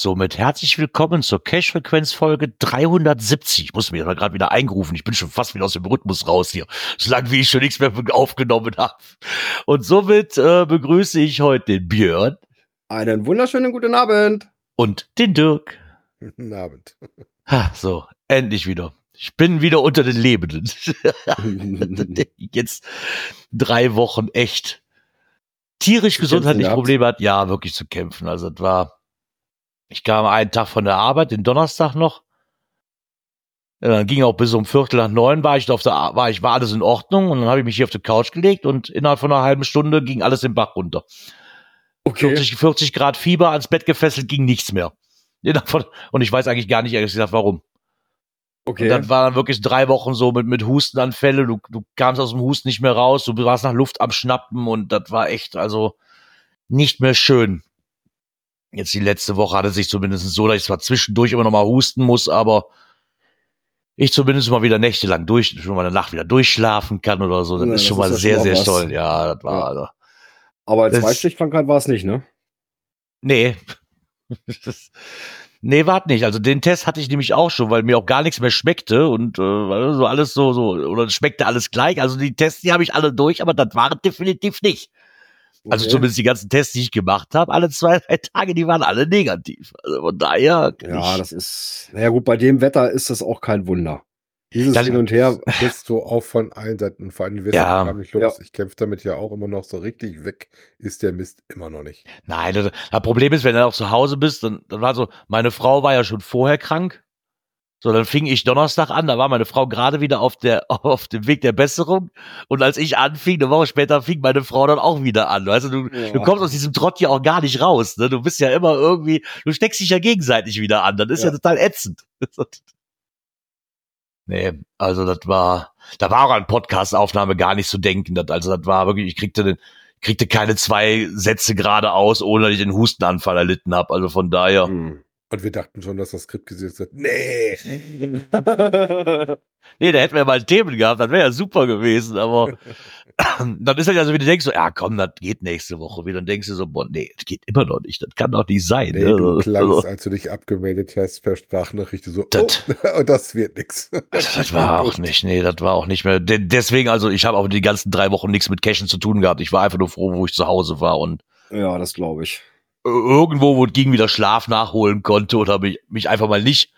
Somit herzlich willkommen zur Cash-Frequenz-Folge 370. Ich muss mir gerade wieder eingerufen. Ich bin schon fast wieder aus dem Rhythmus raus hier. So lange wie ich schon nichts mehr aufgenommen habe. Und somit äh, begrüße ich heute den Björn. Einen wunderschönen guten Abend. Und den Dirk. Guten Abend. Ha, so, endlich wieder. Ich bin wieder unter den Lebenden. Jetzt drei Wochen echt tierisch gesundheitliche Probleme hat. Ja, wirklich zu kämpfen. Also das war ich kam einen Tag von der Arbeit, den Donnerstag noch. Dann ging auch bis um Viertel nach neun war ich auf der, Ar- war ich, war alles in Ordnung und dann habe ich mich hier auf die Couch gelegt und innerhalb von einer halben Stunde ging alles im Bach runter. Okay. 40, 40 Grad Fieber ans Bett gefesselt, ging nichts mehr. Und ich weiß eigentlich gar nicht, ehrlich gesagt, warum. okay. Und dann war dann wirklich drei Wochen so mit, mit Hustenanfälle, du, du kamst aus dem Husten nicht mehr raus, du warst nach Luft am Schnappen und das war echt, also nicht mehr schön. Jetzt die letzte Woche hatte sich zumindest so, dass ich zwar zwischendurch immer noch mal husten muss, aber ich zumindest mal wieder nächtelang durch, schon mal eine Nacht wieder durchschlafen kann oder so. Das Ja, ist das schon ist mal sehr, sehr was. toll. Ja, das war, Ja. also, Aber als Zweistichkrankheit war es nicht, ne? nee. Das- nee, wart nicht. Also den Test hatte ich nämlich auch schon, weil mir auch gar nichts mehr schmeckte und äh, so alles so, so, oder schmeckte alles gleich. Also die Tests, die habe ich alle durch, aber das waren definitiv nicht. Also Okay. zumindest die ganzen Tests, die ich gemacht habe, alle zwei, drei Tage, die waren alle negativ. Also von daher. Ja, das ist. Naja, gut, bei dem Wetter ist das auch kein Wunder. Dieses Hin und Her. bist du auch von allen Seiten, vor allem wirst Ja. du nicht los. Ich kämpfe damit ja auch immer noch so richtig weg, ist der Mist immer noch nicht. Nein, das, das Problem ist, wenn du auch zu Hause bist, dann, dann war so, meine Frau war ja schon vorher krank. So, dann fing ich Donnerstag an, da war meine Frau gerade wieder auf der, auf dem Weg der Besserung. Und als ich anfing, eine Woche später fing meine Frau dann auch wieder an. Weißt du, du, Ja. du kommst aus diesem Trott ja auch gar nicht raus, ne? Du bist ja immer irgendwie, du steckst dich ja gegenseitig wieder an. Das ist ja, Ja. total ätzend. nee, also das war, da war auch an Podcast-Aufnahme gar nicht zu denken. Das, also das war wirklich, ich kriegte den, kriegte keine zwei Sätze gerade aus, ohne dass ich den Hustenanfall erlitten habe. Also von daher. Hm. Und wir dachten schon, dass das Skript gesetzt hat. Nee, Nee, da hätten wir mal Themen gehabt, das wäre ja super gewesen, aber dann ist halt also, wie du denkst, so, ja komm, das geht nächste Woche wieder. Dann denkst du so, boah, nee, das geht immer noch nicht, das kann doch nicht sein. nee ne? du klangst, also, als du dich abgemeldet hast per Sprachnachricht so, Das- oh, und das wird nix. also, das war auch nicht, nee, das war auch nicht mehr. De deswegen, also ich habe auch die ganzen drei Wochen nichts mit Cashen zu tun gehabt. Ich war einfach nur froh, wo ich zu Hause war und Ja, das glaube ich. Irgendwo, wo es ging, wieder Schlaf nachholen konnte oder mich, mich einfach mal nicht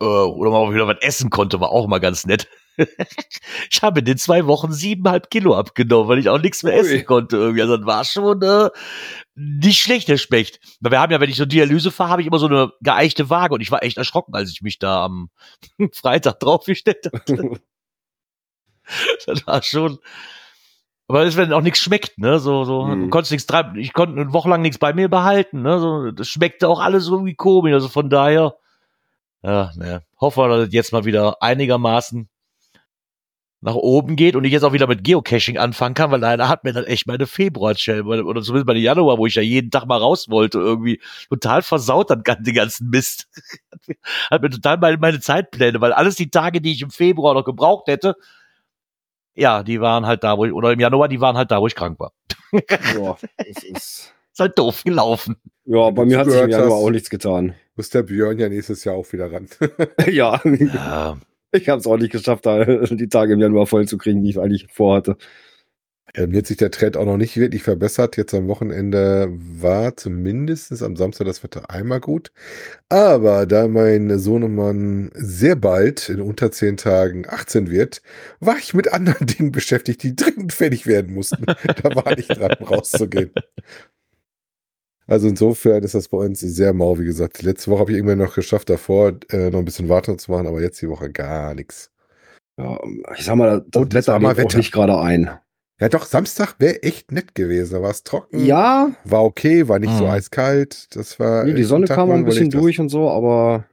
äh, oder mal wieder was essen konnte, war auch mal ganz nett. ich habe in den zwei Wochen siebeneinhalb Kilo abgenommen, weil ich auch nichts mehr Ui. essen konnte irgendwie. Also das war schon äh, nicht schlecht, der Specht. Weil wir haben ja, wenn ich so Dialyse fahre, habe ich immer so eine geeichte Waage und ich war echt erschrocken, als ich mich da am Freitag draufgestellt habe. das war schon. Aber das, wenn auch nichts schmeckt, ne? So, so, Mhm. du konntest nichts treiben. Ich konnte eine Woche lang nichts bei mir behalten, ne? So, das schmeckte auch alles irgendwie komisch. Also von daher, ja, ne, hoffen wir, dass es jetzt mal wieder einigermaßen nach oben geht und ich jetzt auch wieder mit Geocaching anfangen kann, weil leider hat mir dann echt meine Februarstelle oder zumindest meine Januar, wo ich ja jeden Tag mal raus wollte, irgendwie total versaut dann den ganzen Mist. Hat mir- hat mir total meine, meine Zeitpläne, weil alles die Tage, die ich im Februar noch gebraucht hätte, ja, die waren halt da, wo ich, oder im Januar, die waren halt da, wo ich krank war. ja, das ist. Ist halt doof gelaufen. Ja, bei mir hat sich im Januar hast. auch nichts getan. Muss der Björn ja nächstes Jahr auch wieder ran. ja, Ja, ich habe es auch nicht geschafft, da die Tage im Januar voll zu kriegen, die ich eigentlich vorhatte. Mir hat sich der Trend auch noch nicht wirklich verbessert. Jetzt am Wochenende war zumindest am Samstag das Wetter einmal gut. Aber da mein Sohnemann sehr bald, in unter zehn Tagen, 18 wird, war ich mit anderen Dingen beschäftigt, die dringend fertig werden mussten. da war ich dran, rauszugehen. Also insofern ist das bei uns sehr mau, wie gesagt. Letzte Woche habe ich irgendwann noch geschafft, davor äh, noch ein bisschen Wartung zu machen, aber jetzt die Woche gar nichts. Ja, ich sag mal, das Und Wetter lädt auch nicht gerade ein. Ja, doch, Samstag wäre echt nett gewesen. Da war es trocken. Ja, War okay, war nicht so Mhm. eiskalt. Das war. nee, die Sonne Tag, kam ein bisschen überlegt, das durch und so, aber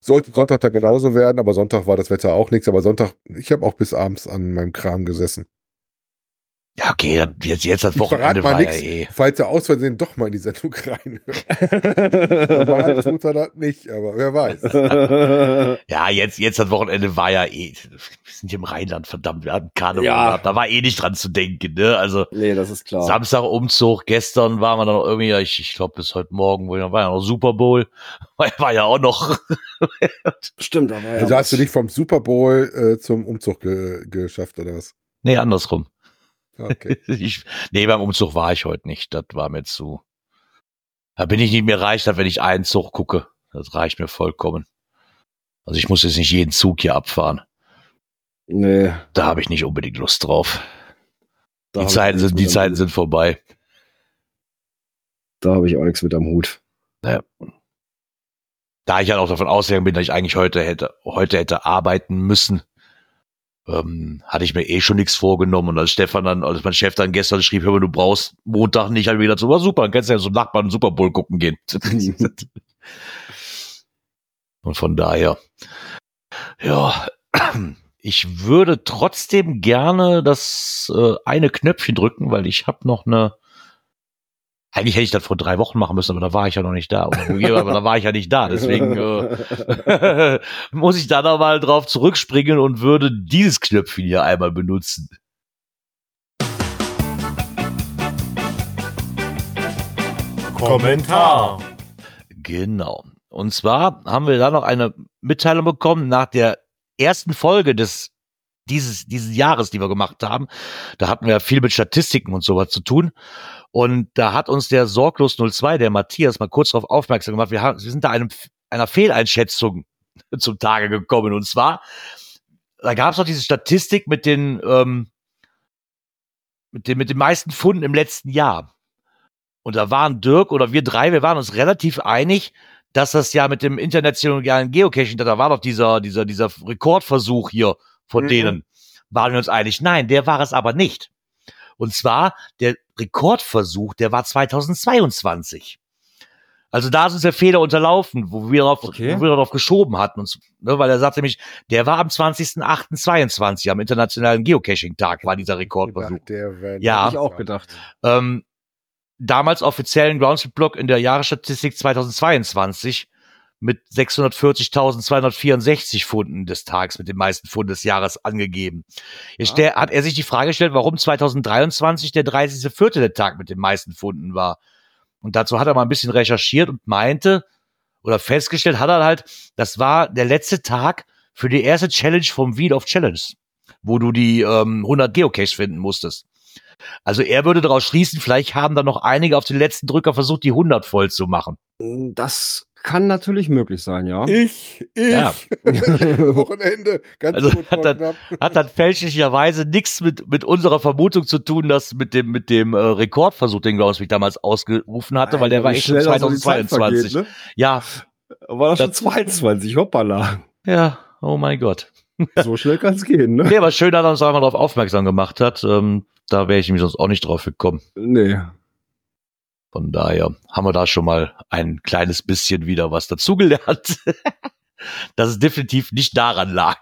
Sollte Sonntag dann genauso werden, aber Sonntag war das Wetter auch nichts. Aber Sonntag, ich habe auch bis abends an meinem Kram gesessen. Ja, okay, dann- jetzt, jetzt das Ich Wochenende war ja nichts, eh. falls er aus Versehen doch mal in die Sendung reinhört. Tut er das nicht, aber wer weiß. Ja, jetzt, jetzt das Wochenende war ja eh. Wir sind hier im Rheinland, verdammt, wir hatten Karneval. Ja. gehabt, Da war eh nicht dran zu denken, ne? Also nee, das ist klar. Samstag Umzug, gestern waren wir dann noch irgendwie, ja, ich, ich glaube bis heute Morgen, wo- war ja noch Super Bowl. War, war ja auch noch. Stimmt, da war ja Also hast du dich vom Super Bowl äh, zum Umzug ge geschafft oder was? Nee, andersrum. Okay. Ich, nee, beim Umzug war ich heute nicht. Das war mir zu. Da bin ich nicht mehr reich, wenn ich einen Zug gucke. Das reicht mir vollkommen. Also ich muss jetzt nicht jeden Zug hier abfahren. Nee, Da habe ich nicht unbedingt Lust drauf. da Die Zeiten sind, die Zeiten sind vorbei. Da habe ich auch nichts mit am Hut. Da ich halt auch davon ausgegangen bin, dass ich eigentlich heute hätte, heute hätte arbeiten müssen, ähm, hatte ich mir eh schon nichts vorgenommen. Und als Stefan dann, als mein Chef dann gestern schrieb, hör mal, du brauchst Montag nicht, halt wieder so, war super, dann kannst du ja zum Nachbarn Super Bowl gucken gehen. Und von daher, ja, ich würde trotzdem gerne das äh, eine Knöpfchen drücken, weil ich habe noch eine. Eigentlich hätte ich das vor drei Wochen machen müssen, aber da war ich ja noch nicht da. Oder, aber da war ich ja nicht da. Deswegen äh, muss ich da noch mal drauf zurückspringen und würde dieses Knöpfchen hier einmal benutzen. Kommentar. Genau. Und zwar haben wir da noch eine Mitteilung bekommen nach der ersten Folge des dieses dieses Jahres, die wir gemacht haben. Da hatten wir ja viel mit Statistiken und sowas zu tun. Und da hat uns der Sorglos 02, der Matthias, mal kurz darauf aufmerksam gemacht. Wir, haben, wir sind da einem, einer Fehleinschätzung zum Tage gekommen. Und zwar, da gab es noch diese Statistik mit den ähm, mit den mit den meisten Funden im letzten Jahr. Und da waren Dirk oder wir drei, wir waren uns relativ einig, dass das ja mit dem internationalen Geocaching, da war doch dieser, dieser, dieser Rekordversuch hier von Mhm. denen, waren wir uns einig. Nein, der war es aber nicht. Und zwar der Rekordversuch, der war 2022. Also da ist uns der Fehler unterlaufen, wo wir darauf, Okay. wo wir darauf geschoben hatten, uns, ne, weil er sagte nämlich, der war am 20.08.22, am internationalen Geocaching-Tag, war dieser Rekordversuch. Der wäre Ja. Hab ich auch gedacht. Ähm, damals offiziellen Groundspeed-Block in der Jahresstatistik 2022 mit 640.264 Funden des Tages, mit den meisten Funden des Jahres angegeben. Jetzt stell- hat er sich die Frage gestellt, warum 2023 der 30.04. der Tag mit den meisten Funden war. Und dazu hat er mal ein bisschen recherchiert und meinte, oder festgestellt hat er halt, das war der letzte Tag für die erste Challenge vom Wheel of Challenge, wo du die ähm, 100 Geocaches finden musstest. Also er würde daraus schließen, vielleicht haben da noch einige auf den letzten Drücker versucht, die 100 voll zu machen. Das kann natürlich möglich sein, ja. Ich, ich. Ja. Wochenende. Ganz Also kurz hat knapp. Hat dann fälschlicherweise nichts mit, mit unserer Vermutung zu tun, dass mit dem, mit dem äh, Rekordversuch, den Groundspeak damals ausgerufen hatte, weil der war echt schon schnell da so die Zeit 2022. vergeht, Ja, ne? War das schon Das- 22, hoppala. ja, oh mein Gott. So schnell kann es gehen, ne? Nee, aber schön, dass er uns einmal darauf aufmerksam gemacht hat. Ähm, da wäre ich nämlich sonst auch nicht drauf gekommen. Nee. Von daher haben wir da schon mal ein kleines bisschen wieder was dazugelernt. dass es definitiv nicht daran lag.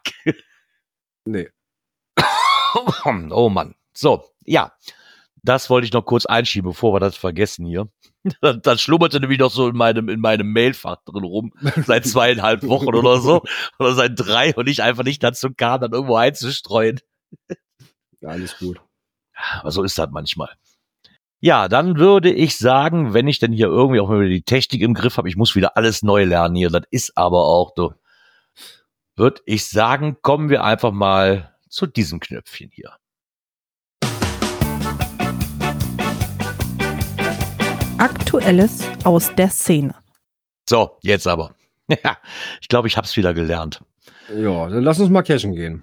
Nee. Oh Mann. So, ja. Das wollte ich noch kurz einschieben, bevor wir das vergessen hier. Das, schlummerte nämlich noch so in meinem, in meinem Mailfach drin rum. Seit zweieinhalb Wochen oder so. Oder seit drei und ich einfach nicht dazu kam, dann irgendwo einzustreuen. Ja, alles gut. Aber so ist das manchmal. Ja, dann würde ich sagen, wenn ich denn hier irgendwie auch mal wieder die Technik im Griff habe, ich muss wieder alles neu lernen hier, das ist aber auch so, würde ich sagen, kommen wir einfach mal zu diesem Knöpfchen hier. Aktuelles aus der Szene. So, jetzt aber. Ja, ich glaube, ich habe es wieder gelernt. Ja, dann lass uns mal cashen gehen.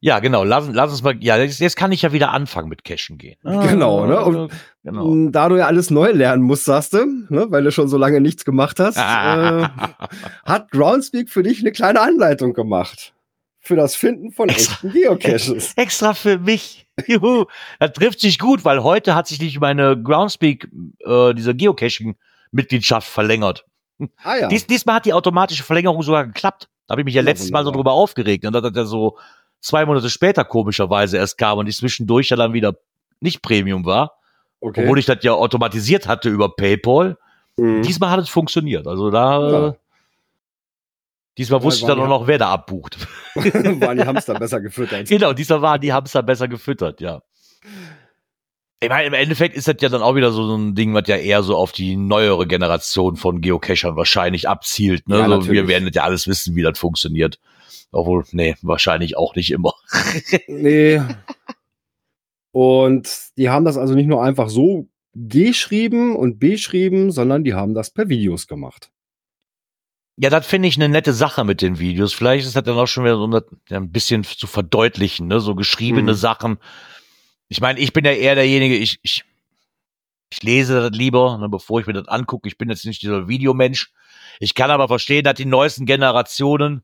Ja, genau. Lass, lass uns mal. Ja, jetzt, jetzt kann ich ja wieder anfangen mit Cashen gehen. Genau, ne? Und- genau. Da du ja alles neu lernen musst, sagst du, ne, weil du schon so lange nichts gemacht hast, äh, hat Groundspeak für dich eine kleine Anleitung gemacht. Für das Finden von Extra- echten Geocaches. Extra für mich. Juhu, das trifft sich gut, weil heute hat sich nicht meine Groundspeak, äh, diese Geocaching-Mitgliedschaft verlängert. Ah ja. Dies, diesmal hat die automatische Verlängerung sogar geklappt. Da habe ich mich ja, Ja, letztes Mal so wunderbar. drüber aufgeregt. Und dass das ja so zwei Monate später komischerweise erst kam und ich zwischendurch ja dann wieder nicht Premium war. okay. Obwohl ich das ja automatisiert hatte über PayPal. Mhm. Diesmal hat es funktioniert. Also da, Ja. diesmal wusste ich dann auch noch, wer da abbucht. waren die Hamster besser gefüttert. genau, diesmal waren die Hamster besser gefüttert, ja. Ich meine, im Endeffekt ist das ja dann auch wieder so ein Ding, was ja eher so auf die neuere Generation von Geocachern wahrscheinlich abzielt. Ne? Ja, so, wir werden ja alles wissen, wie das funktioniert. Obwohl, nee, wahrscheinlich auch nicht immer. Nee. Und die haben das also nicht nur einfach so geschrieben und beschrieben, sondern die haben das per Videos gemacht. Ja, das finde ich eine nette Sache mit den Videos. Vielleicht ist das dann auch schon wieder so ein bisschen zu verdeutlichen, ne? so geschriebene Mhm. Sachen. Ich meine, ich bin ja eher derjenige, ich, ich, ich lese das lieber, ne, bevor ich mir das angucke. Ich bin jetzt nicht dieser Videomensch. Ich kann aber verstehen, dass die neuesten Generationen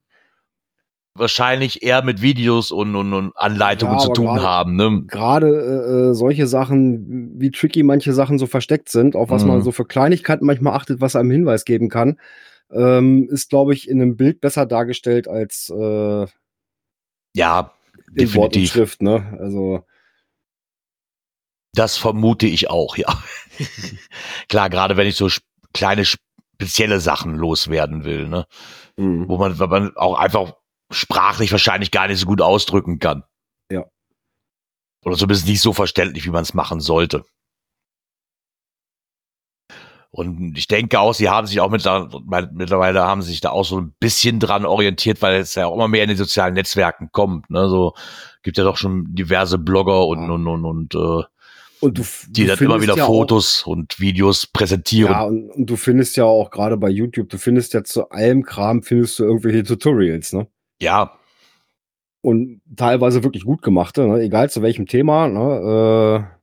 wahrscheinlich eher mit Videos und, und, und Anleitungen Ja, zu tun gerade- haben. Ne? Gerade äh, äh, solche Sachen, wie tricky manche Sachen so versteckt sind, auf was Mhm. man so für Kleinigkeiten manchmal achtet, was einem Hinweis geben kann, ähm, ist, glaube ich, in einem Bild besser dargestellt als äh, Ja, in Wort und definitiv. Schrift. Ne? Also Das vermute ich auch, ja. Klar, gerade wenn ich so kleine spezielle Sachen loswerden will, ne? mh. wo man, wo man auch einfach sprachlich wahrscheinlich gar nicht so gut ausdrücken kann. Ja. Oder zumindest nicht so verständlich, wie man es machen sollte. Und ich denke auch, sie haben sich auch mit, mittlerweile haben sich da auch so ein bisschen dran orientiert, weil es ja auch immer mehr in den sozialen Netzwerken kommt. Ne? So gibt ja doch schon diverse Blogger und, und, und, und äh, und du, die du dann immer wieder ja auch- Fotos und Videos präsentieren. Ja, und, und du findest ja auch gerade bei YouTube, du findest ja zu allem Kram, findest du irgendwelche Tutorials, ne? Ja, Und teilweise wirklich gut gemachte, ne? egal zu welchem Thema. Ne? Äh,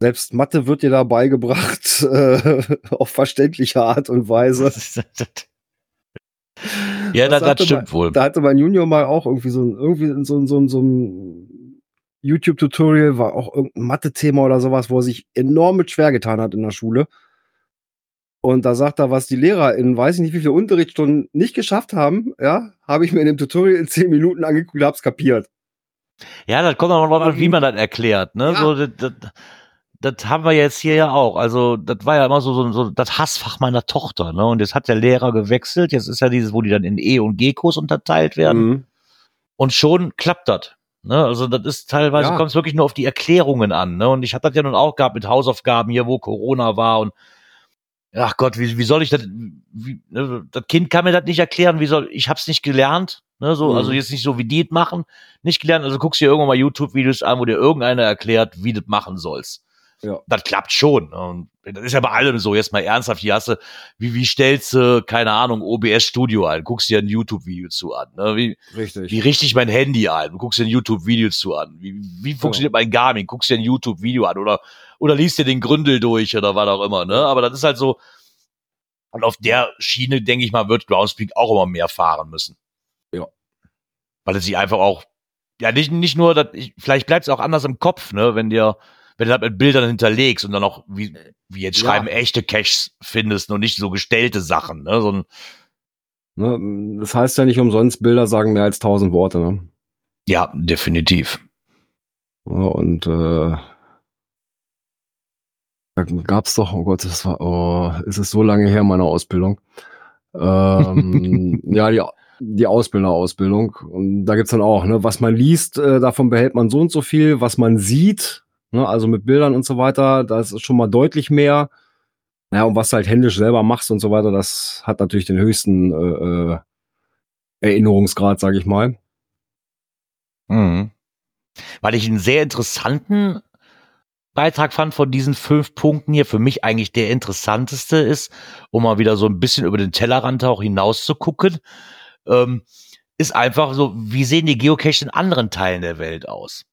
selbst Mathe wird dir da beigebracht, äh, auf verständliche Art und Weise. ja, das, das stimmt wohl. Da hatte mein Junior mal auch irgendwie so ein, irgendwie so, so, so ein YouTube-Tutorial, war auch irgendein Mathe-Thema oder sowas, wo er sich enorm mit schwer getan hat in der Schule. Und da sagt er, was die Lehrer in weiß ich nicht wie viele Unterrichtsstunden nicht geschafft haben, ja, habe ich mir in dem Tutorial in zehn Minuten angeguckt und hab's kapiert. Ja, das kommt aber drauf an, wie man das erklärt. Ne? Ja. So, das, das, das haben wir jetzt hier ja auch. Also, das war ja immer so, so, so das Hassfach meiner Tochter. Ne? Und jetzt hat der Lehrer gewechselt. Jetzt ist ja dieses, wo die dann in E- und G-Kurs unterteilt werden. Mhm. Und schon klappt das. Ne? Also, das ist teilweise, Ja. kommt es wirklich nur auf die Erklärungen an. Ne? Und ich hatte das ja nun auch gehabt mit Hausaufgaben hier, wo Corona war und Ach Gott, wie, wie soll ich das? Wie, ne, das Kind kann mir das nicht erklären. Wie soll ich hab's nicht gelernt? Ne, so, Mhm. also jetzt nicht so wie die es machen, nicht gelernt. Also guckst dir irgendwann mal YouTube-Videos an, wo dir irgendeiner erklärt, wie du das machen sollst. Ja. Das klappt schon. ne? Und das ist ja bei allem so. Jetzt mal ernsthaft, hier hast du, wie, wie stellst du, keine Ahnung, OBS Studio ein? Guckst dir ein YouTube-Video zu an. Ne? Wie, Richtig. wie richte ich mein Handy ein? Du guckst dir ein YouTube-Video zu an. Wie, wie funktioniert mein Garmin? Guckst dir ein YouTube-Video an oder, oder liest dir den Gründel durch oder was auch immer, ne? Aber das ist halt so, und auf der Schiene, denke ich mal, wird Groundspeak auch immer mehr fahren müssen. Ja. Weil es sich einfach auch, ja, nicht, nicht nur, dass ich, vielleicht bleibt es auch anders im Kopf, ne, wenn dir, wenn du das mit Bildern hinterlegst und dann auch, wie, wie jetzt Ja. schreiben, echte Caches findest und nicht so gestellte Sachen, ne, so ein, Ne, das heißt ja nicht umsonst, Bilder sagen mehr als tausend Worte. Ne? ja, definitiv. Ja, und äh, da gab's doch, oh Gott, das war, oh, es ist so lange her, meine Ausbildung. Ähm, ja, die, die Ausbilderausbildung. Und da gibt's dann auch, ne, was man liest, äh, davon behält man so und so viel, was man sieht, ne, also mit Bildern und so weiter, das ist schon mal deutlich mehr. Ja, und was du halt händisch selber machst und so weiter, das hat natürlich den höchsten äh, äh, Erinnerungsgrad, sage ich mal. Mhm. Weil ich einen sehr interessanten Beitrag fand von diesen fünf Punkten hier. Für mich eigentlich der interessanteste ist, um mal wieder so ein bisschen über den Tellerrand auch hinaus zu gucken, ähm, ist einfach so, wie sehen die Geocaches in anderen Teilen der Welt aus?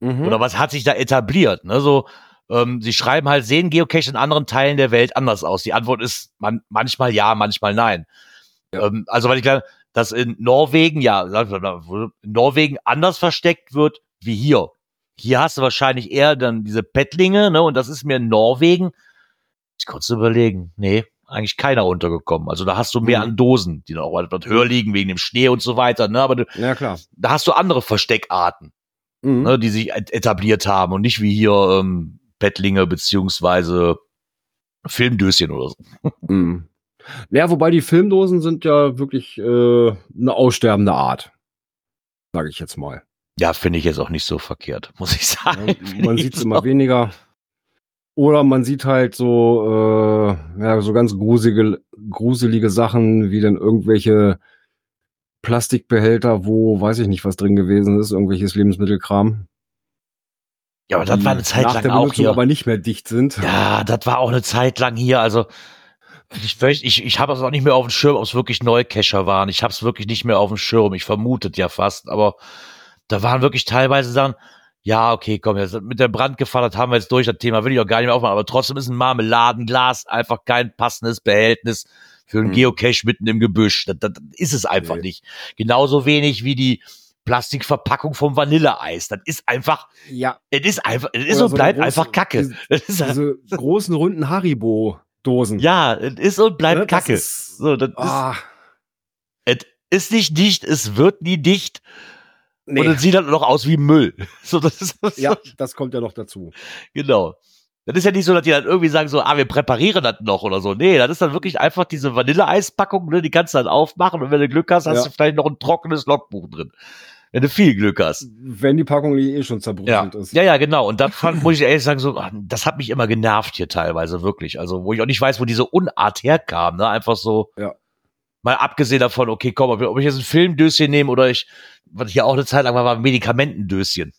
Mhm. Oder was hat sich da etabliert? Ne? So, ähm, sie schreiben halt, sehen Geocaches in anderen Teilen der Welt anders aus? Die Antwort ist man, manchmal ja, manchmal nein. Ja. Ähm, also, weil ich glaube, dass in Norwegen, ja, in Norwegen anders versteckt wird wie hier. Hier hast du wahrscheinlich eher dann diese Pettlinge, ne? Und das ist mir in Norwegen. Ich kurz überlegen. Nee, eigentlich keiner untergekommen. Also da hast du mehr Mhm. an Dosen, die dann auch etwas höher liegen wegen dem Schnee und so weiter, ne? Aber du, Ja, klar. da hast du andere Versteckarten, Mhm. ne? Die sich et- etabliert haben und nicht wie hier ähm, Pettlinge beziehungsweise Filmdöschen oder so. Mhm. Ja, wobei die Filmdosen sind ja wirklich äh, eine aussterbende Art. Sage ich jetzt mal. Ja, finde ich jetzt auch nicht so verkehrt, muss ich Ja, sagen. Finde man sieht es immer weniger. Oder man sieht halt so, äh, ja, so ganz gruselige, gruselige Sachen, wie dann irgendwelche Plastikbehälter, wo weiß ich nicht, was drin gewesen ist, irgendwelches Lebensmittelkram. Ja, aber das war eine Zeit nach lang auch hier. aber nicht mehr dicht sind. Ja, das war auch eine Zeit lang hier. Also ich, ich, ich habe es auch nicht mehr auf dem Schirm, ob es wirklich Neucacher waren. Ich habe es wirklich nicht mehr auf dem Schirm. Ich vermutet ja fast, aber da waren wirklich teilweise Sachen. Ja, okay, komm, jetzt mit der Brandgefahr, das haben wir jetzt durch, das Thema will ich auch gar nicht mehr aufmachen, aber trotzdem ist ein Marmeladenglas einfach kein passendes Behältnis für einen Hm. Geocache mitten im Gebüsch. Das, das ist es einfach Nee. nicht. Genauso wenig wie die Plastikverpackung vom Vanilleeis. Das ist einfach, Ja, es ist einfach, es ist Oder und so bleibt große- einfach Kacke. diese- diese großen runden Haribo-Dosen. ja, es ist und bleibt Ne, das Kacke. ist- so, das Ah, ist, es ist nicht dicht, es wird nie dicht nee. und es sieht halt noch aus wie Müll. So, das ist das ja, das kommt ja noch dazu. genau. Das ist ja nicht so, dass die dann irgendwie sagen so, ah, wir präparieren das noch oder so. Nee, das ist dann wirklich einfach diese Vanilleeispackung, ne, die kannst du dann aufmachen und wenn du Glück hast, hast Ja. du vielleicht noch ein trockenes Logbuch drin. Wenn du viel Glück hast. Wenn die Packung eh schon Ja, zerbröselt ist. ja, ja, genau. Und das fand, muss ich ehrlich sagen, so, ah, das hat mich immer genervt hier teilweise, wirklich. Also, wo ich auch nicht weiß, wo diese Unart herkam, ne? Einfach so. Ja. Mal abgesehen davon, okay, komm, ob ich jetzt ein Filmdöschen nehme oder ich, was hier auch eine Zeit lang war, war ein Medikamentendöschen.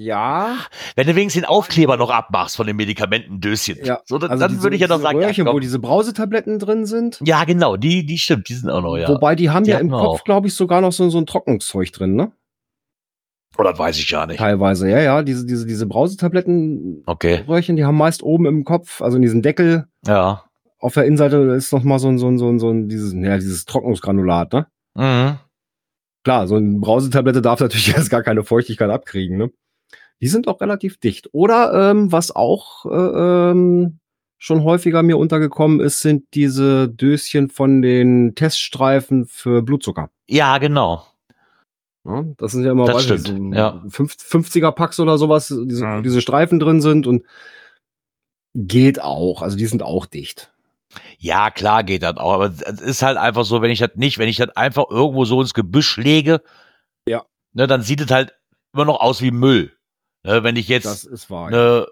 Ja, Wenn du wenigstens den Aufkleber noch abmachst von dem Medikamentendöschen, Ja, so, dann, also dann diese- würde ich ja noch sagen, ja, Röhrchen, wo komm. diese Brausetabletten drin sind. ja, genau, die, die stimmt, die sind auch noch, ja. Wobei die haben Die ja im Kopf, glaube ich, sogar noch so, so ein Trocknungszeug drin, ne? Oder das weiß ich ja nicht. Teilweise, ja, ja. Diese, diese, diese Brausetabletten, Okay, Röhrchen, die haben meist oben im Kopf, also in diesem Deckel, ja. auf der Innenseite ist noch mal so ein, so ein, so ein, so ein dieses, ja, dieses Trocknungsgranulat, ne? Mhm. Klar, so eine Brausetablette darf natürlich erst gar keine Feuchtigkeit abkriegen, ne? Die sind auch relativ dicht. Oder ähm, was auch äh, ähm, schon häufiger mir untergekommen ist, sind diese Döschen von den Teststreifen für Blutzucker. Ja, genau. Ja, das sind ja immer Das weiß stimmt, so ja. 50er Packs oder sowas, diese, Ja. diese Streifen drin sind und geht auch. Also die sind auch dicht. Ja, klar geht das auch, aber es ist halt einfach so, wenn ich das nicht, wenn ich das einfach irgendwo so ins Gebüsch lege, Ja. ne, dann sieht es halt immer noch aus wie Müll. Ne, wenn ich jetzt eine,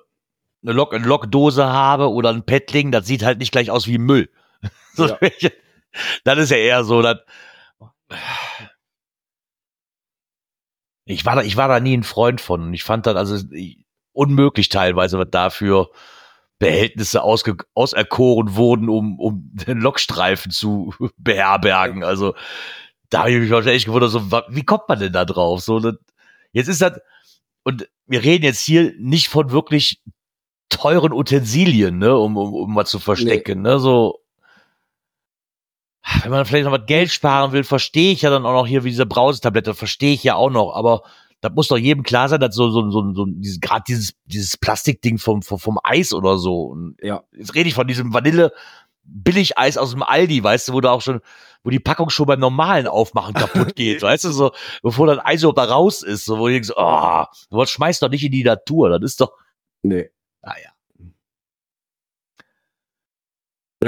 eine, Lok eine Lokdose habe oder ein Paddling, das sieht halt nicht gleich aus wie Müll. Ja. Das ist ja eher so, dass ich war da, ich war da nie ein Freund von. Und Ich fand das also ich- unmöglich teilweise, was dafür Behältnisse ausge auserkoren wurden, um, um den Lokstreifen zu beherbergen. Also da habe ich mich wahrscheinlich gewundert, so, wie kommt man denn da drauf? So, das, jetzt ist das, und wir reden jetzt hier nicht von wirklich teuren Utensilien, ne, um, um, um was zu verstecken, ne, so. Wenn man vielleicht noch was Geld sparen will, verstehe ich ja dann auch noch hier wie diese Brausetablette, verstehe ich ja auch noch, aber das muss doch jedem klar sein, dass so, so, so, so dieses, gerade dieses, dieses Plastikding vom, vom, vom Eis oder so. Und Ja. Jetzt rede ich von diesem Vanille Billigeis aus dem Aldi, weißt du, wo da auch schon, wo die Packung schon beim normalen Aufmachen kaputt geht, weißt du, so, bevor das Eis überhaupt da raus ist, so, wo ich denke so, oh, was schmeißt doch nicht in die Natur, das ist doch, Nee. ah ja.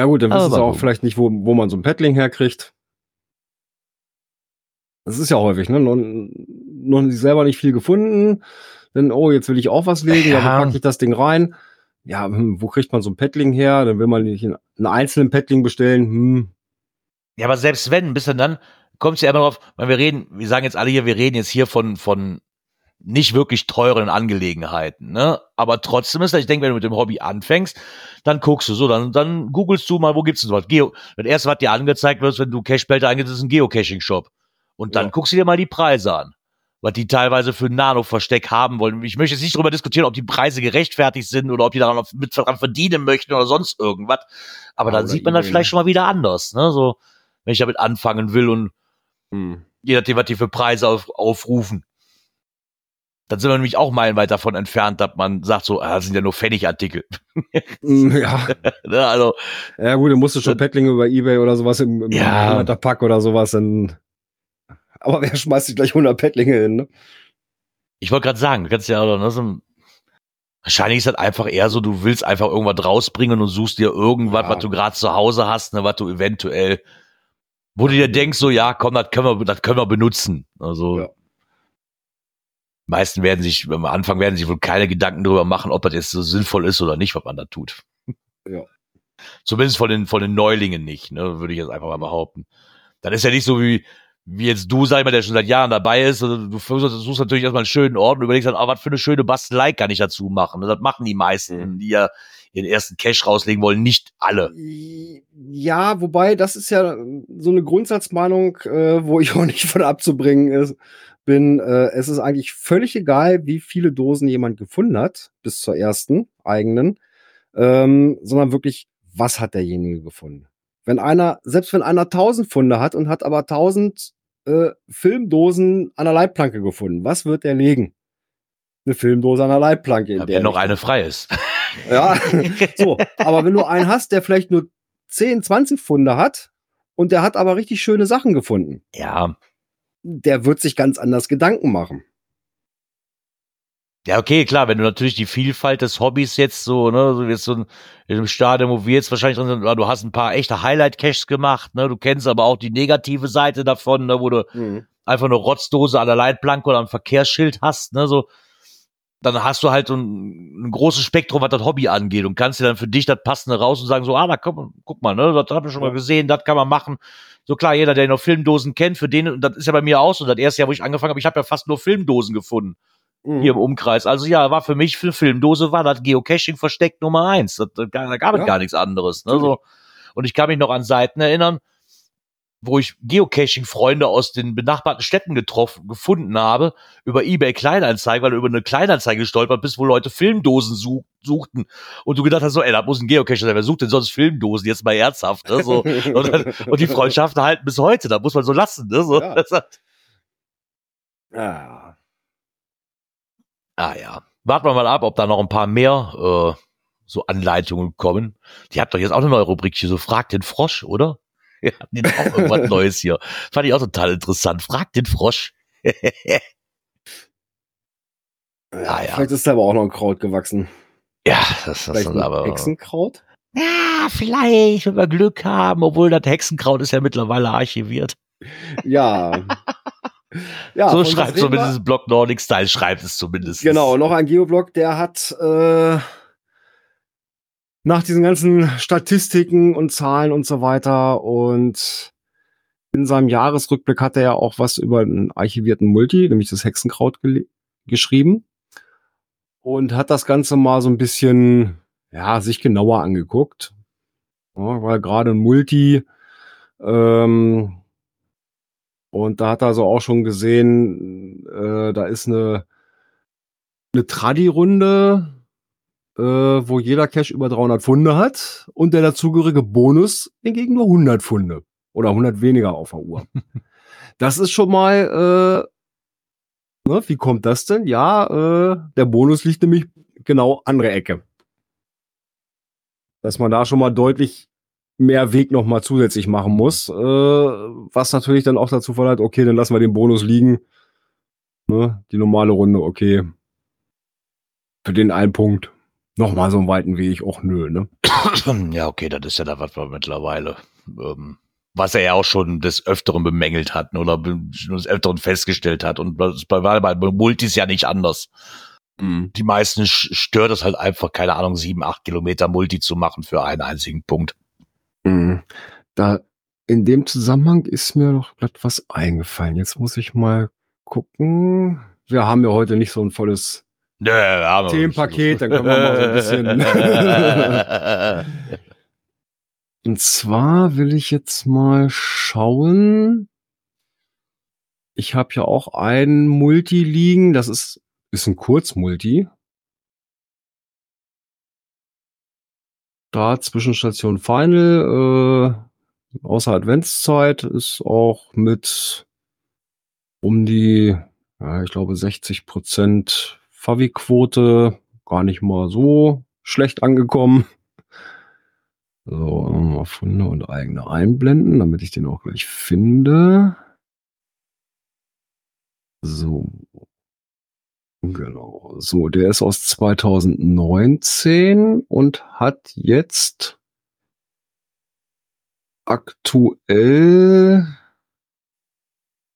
Gut, dann wissen sie auch gut. vielleicht nicht, wo, wo man so ein Paddling herkriegt. Das ist ja häufig, ne? Noch, noch nicht- selber nicht viel gefunden. Dann, oh, jetzt will ich auch was legen, ja. Wo packe ich das Ding rein? Ja, hm, wo kriegt man so ein Paddling her? Dann will man nicht einen einzelnen Paddling bestellen. Hm, Ja, aber selbst wenn, bis dann, dann kommt es ja immer drauf, weil wir reden, wir sagen jetzt alle hier, wir reden jetzt hier von, von nicht wirklich teuren Angelegenheiten, ne? Aber trotzdem ist das, ich denke, wenn du mit dem Hobby anfängst, dann guckst du so, dann, dann googelst du mal, wo gibt's denn was? Geo, das erste, was dir angezeigt wird, wenn du Cachebelter eingibst, ist ein Geocaching-Shop. Und dann Ja. guckst du dir mal die Preise an. Was die teilweise für ein Nano-Versteck haben wollen. Ich möchte jetzt nicht darüber diskutieren, ob die Preise gerechtfertigt sind oder ob die daran noch mit verdienen möchten oder sonst irgendwas. Aber Ja, dann sieht man das vielleicht schon mal wieder anders, ne? So, wenn ich damit anfangen will und hm. je nachdem, was die für Preise auf, aufrufen. dann sind wir nämlich auch meilenweit davon entfernt, dass man sagt so, ah, das sind ja nur Pfennigartikel. Mm, Ja, Ne, also, ja gut, du musst schon Packlinge über Ebay oder sowas im, im Ja. Pack oder sowas, dann. Aber wer schmeißt sich gleich 100 Packlinge hin, ne? ich wollte gerade sagen, du kannst ja, ne, so, ein- wahrscheinlich ist das einfach eher so, du willst einfach irgendwas rausbringen und suchst dir irgendwas, Ja. was du gerade zu Hause hast, ne, was du eventuell, wo du dir denkst, so, ja, komm, das können wir, das können wir benutzen. Also, Ja. meisten werden sich, am Anfang werden sich wohl keine Gedanken darüber machen, ob das jetzt so sinnvoll ist oder nicht, was man da tut. Ja. Zumindest von den, von den Neulingen nicht, ne, würde ich jetzt einfach mal behaupten. Dann ist ja nicht so wie, wie jetzt du, sag ich mal, der schon seit Jahren dabei ist. Also du versuchst, suchst natürlich erstmal einen schönen Ort und überlegst dann, ah, was für eine schöne Bastelei kann ich dazu machen. Das machen die meisten, die ja ihren ersten Cash rauslegen wollen, nicht alle. Ja, wobei, das ist ja so eine Grundsatzmeinung, äh, wo ich auch nicht von abzubringen ist, bin. Äh, es ist eigentlich völlig egal, wie viele Dosen jemand gefunden hat, bis zur ersten eigenen, ähm, sondern wirklich, was hat derjenige gefunden? Wenn einer, selbst wenn einer 1000 Funde hat und hat aber 1000 äh, Filmdosen an der Leitplanke gefunden, was wird der legen? Eine Filmdose an der Leitplanke. In Wenn der noch eine frei ist. Ja, so. Aber wenn du einen hast, der vielleicht nur 10, 20 Funde hat und der hat aber richtig schöne Sachen gefunden, Ja. der wird sich ganz anders Gedanken machen. Ja, okay, klar, wenn du natürlich die Vielfalt des Hobbys jetzt so, ne, so jetzt so in einem Stadion, wo wir jetzt wahrscheinlich drin sind, du hast ein paar echte Highlight-Caches gemacht, ne, du kennst aber auch die negative Seite davon, ne, wo du einfach eine Rotzdose an der Leitplanke oder am Verkehrsschild hast, ne, so, dann hast du halt so ein, ein großes Spektrum, was das Hobby angeht und kannst dir dann für dich das Passende raus und sagen so, ah, da komm, guck mal, ne, das habe ich schon mal gesehen, das kann man machen. So klar, jeder, der noch Filmdosen kennt, für den, und das ist ja bei mir auch so, das erste Jahr, wo ich angefangen habe, ich habe ja fast nur Filmdosen gefunden Mhm. hier im Umkreis. Also ja, war für mich für Filmdose war das Geocaching versteckt Nummer eins. Das, da, da gab es Ja. gar nichts anderes. Ne? So. Und ich kann mich noch an Seiten erinnern, wo ich Geocaching-Freunde aus den benachbarten Städten getroffen, gefunden habe, über eBay Kleinanzeigen, weil du über eine Kleinanzeige gestolpert bist, wo Leute Filmdosen such, suchten. Und du gedacht hast, so, ey, da muss ein Geocacher sein, wer sucht denn sonst Filmdosen? Jetzt mal ernsthaft. Ne? So. Und, dann, und die Freundschaften halten bis heute, da muss man so lassen. Ne? So. Ja. Das hat, Ja. Ah ja. Warten wir mal ab, ob da noch ein paar mehr äh, so Anleitungen kommen. Die habt doch jetzt auch eine neue Rubrik hier, so Frag den Frosch, oder? Ja, hatten die auch irgendwas Neues hier. Fand ich auch total interessant. Frag den Frosch. Ah, ja. Vielleicht ist da aber auch noch ein Kraut gewachsen. Ja, das, ist ein aber. Hexenkraut? Ja, vielleicht, wenn wir Glück haben, obwohl das Hexenkraut ist ja mittlerweile archiviert. Ja. ja so schreibt wir? zumindest Blog Nordic Style, schreibt es zumindest. Genau, noch ein Geoblog, der hat äh, nach diesen ganzen Statistiken und Zahlen und so weiter. Und in seinem Jahresrückblick hat er ja auch was über einen archivierten Multi, nämlich das Hexenkraut geschrieben. Und hat das Ganze mal so ein bisschen, ja, sich genauer angeguckt. Ja, weil gerade ein Multi, ähm, und da hat er so auch schon gesehen, äh, da ist eine, eine Tradi-Runde, äh, wo jeder Cache über 300 Funde hat und der dazugehörige Bonus hingegen nur 100 Funde oder 100 weniger auf der Uhr. das ist schon mal, äh, ne, wie kommt das denn? Ja, äh, der Bonus liegt nämlich genau andere Ecke. Dass man da schon mal deutlich mehr Weg noch mal zusätzlich machen muss, äh, was natürlich dann auch dazu verleiht, okay, dann lassen wir den Bonus liegen. Ne, die normale Runde, okay. Für den einen Punkt noch mal so einen weiten Weg, auch nö, ne? Ja, okay, das ist ja da was wir mittlerweile, ähm, was er ja auch schon des Öfteren bemängelt hat oder des Öfteren festgestellt hat. Und das bei, bei, bei Multis ja nicht anders. Die meisten stört es halt einfach, keine Ahnung, sieben, acht Kilometer Multi zu machen für einen einzigen Punkt. Mhm. Da in dem Zusammenhang ist mir noch etwas eingefallen. Jetzt muss ich mal gucken. Wir haben ja heute nicht so ein volles Nö, aber Themenpaket, dann können wir mal so ein bisschen. Und zwar will ich jetzt mal schauen. Ich habe ja auch ein Multi liegen. Das ist, ist ein Kurzmulti. Da Zwischenstation Final, äh, außer Adventszeit ist auch mit um die Ja, ich glaube 60 Prozent Favi-Quote, gar nicht mal so schlecht angekommen. So, mal Funde und eigene einblenden, damit ich den auch gleich finde. So. Genau. So, der ist aus 2019 und hat jetzt aktuell,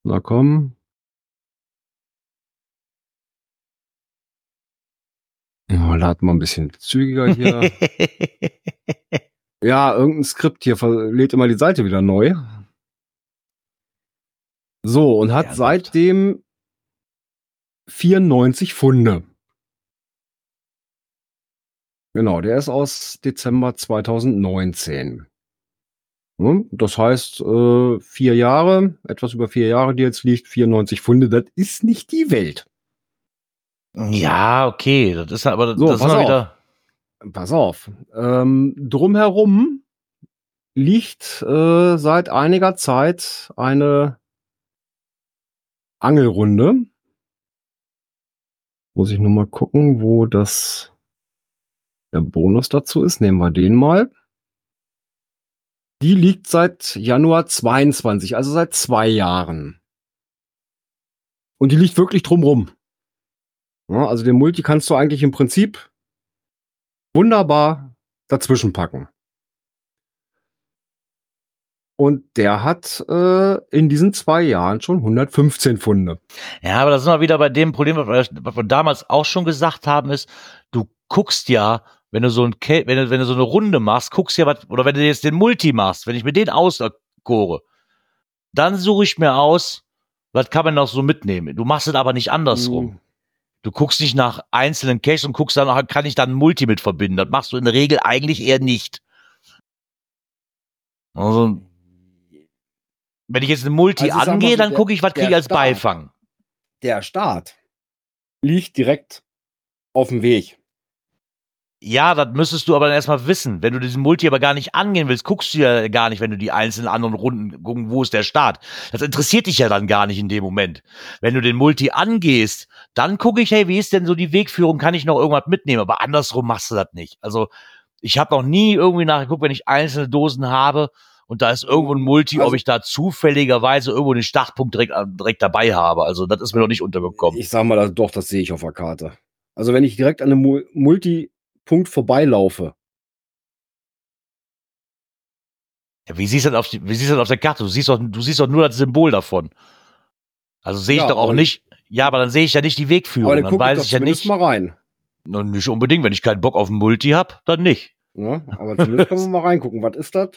na komm, Ja, laden wir ein bisschen zügiger hier. ja, irgendein Skript hier lädt immer die Seite wieder neu. So, und hat ja, seitdem 94 Funde. Genau, der ist aus Dezember 2019. Das heißt, äh, vier Jahre, etwas über vier Jahre, die jetzt liegt, 94 Funde, das ist nicht die Welt. Ja, okay, das ist aber so, das ist mal wieder. Pass auf. Ähm, drumherum liegt äh, seit einiger Zeit eine Angelrunde. Muss ich nur mal gucken, wo das der Bonus dazu ist. Nehmen wir den mal. Die liegt seit Januar 22, also seit zwei Jahren. Und die liegt wirklich drumrum. Ja, also den Multi kannst du eigentlich im Prinzip wunderbar dazwischen packen. Und der hat äh, in diesen zwei Jahren schon 115 Funde. Ja, aber das ist mal wieder bei dem Problem, was wir damals auch schon gesagt haben, ist, du guckst ja, wenn du so ein wenn du, wenn du so eine Runde machst, guckst ja was, oder wenn du jetzt den Multi machst, wenn ich mir den auskore, dann suche ich mir aus, was kann man noch so mitnehmen. Du machst es aber nicht andersrum. Mm. Du guckst nicht nach einzelnen Caches und guckst dann, kann ich dann ein Multi mit verbinden. Das machst du in der Regel eigentlich eher nicht. Also, wenn ich jetzt ein Multi also, angehe, dann gucke ich, was kriege ich als Start, Beifang. Der Start liegt direkt auf dem Weg. Ja, das müsstest du aber dann erstmal wissen. Wenn du diesen Multi aber gar nicht angehen willst, guckst du ja gar nicht, wenn du die einzelnen anderen Runden gucken, wo ist der Start. Das interessiert dich ja dann gar nicht in dem Moment. Wenn du den Multi angehst, dann gucke ich, hey, wie ist denn so die Wegführung? Kann ich noch irgendwas mitnehmen? Aber andersrum machst du das nicht. Also ich habe noch nie irgendwie nachgeguckt, wenn ich einzelne Dosen habe und da ist irgendwo ein Multi, also, ob ich da zufälligerweise irgendwo den Startpunkt direkt, direkt dabei habe. Also das ist mir noch nicht untergekommen. Ich sag mal, doch, das sehe ich auf der Karte. Also wenn ich direkt an einem Multi Punkt vorbeilaufe. Ja, wie siehst du das auf, wie siehst du das auf der Karte? Du siehst doch, du siehst doch nur das Symbol davon. Also sehe ich ja, doch auch nicht. Ja, aber dann sehe ich ja nicht die Wegführung. Aber dann, dann weiß ich ja nicht. mal rein. Na, nicht unbedingt. Wenn ich keinen Bock auf ein Multi habe, dann nicht. Ja, aber zumindest können wir mal reingucken. Was ist das?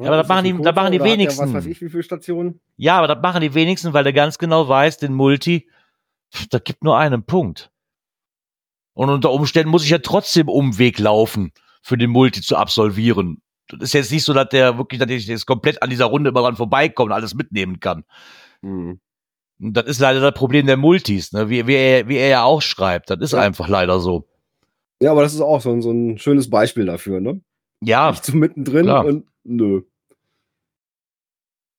Ja, aber das machen die, da machen die wenigsten. was weiß ich, wie viele Stationen? Ja, aber das machen die wenigsten, weil der ganz genau weiß, den Multi, da gibt nur einen Punkt. Und unter Umständen muss ich ja trotzdem Umweg laufen, für den Multi zu absolvieren. Das ist jetzt nicht so, dass der wirklich, dass ich jetzt komplett an dieser Runde immer dran vorbeikommt und alles mitnehmen kann. Mhm. Und das ist leider das Problem der Multis, ne? wie, wie, er, wie er ja auch schreibt. Das ist ja. einfach leider so. Ja, aber das ist auch so ein, so ein schönes Beispiel dafür, ne? Ja. Nicht so mittendrin klar. und nö.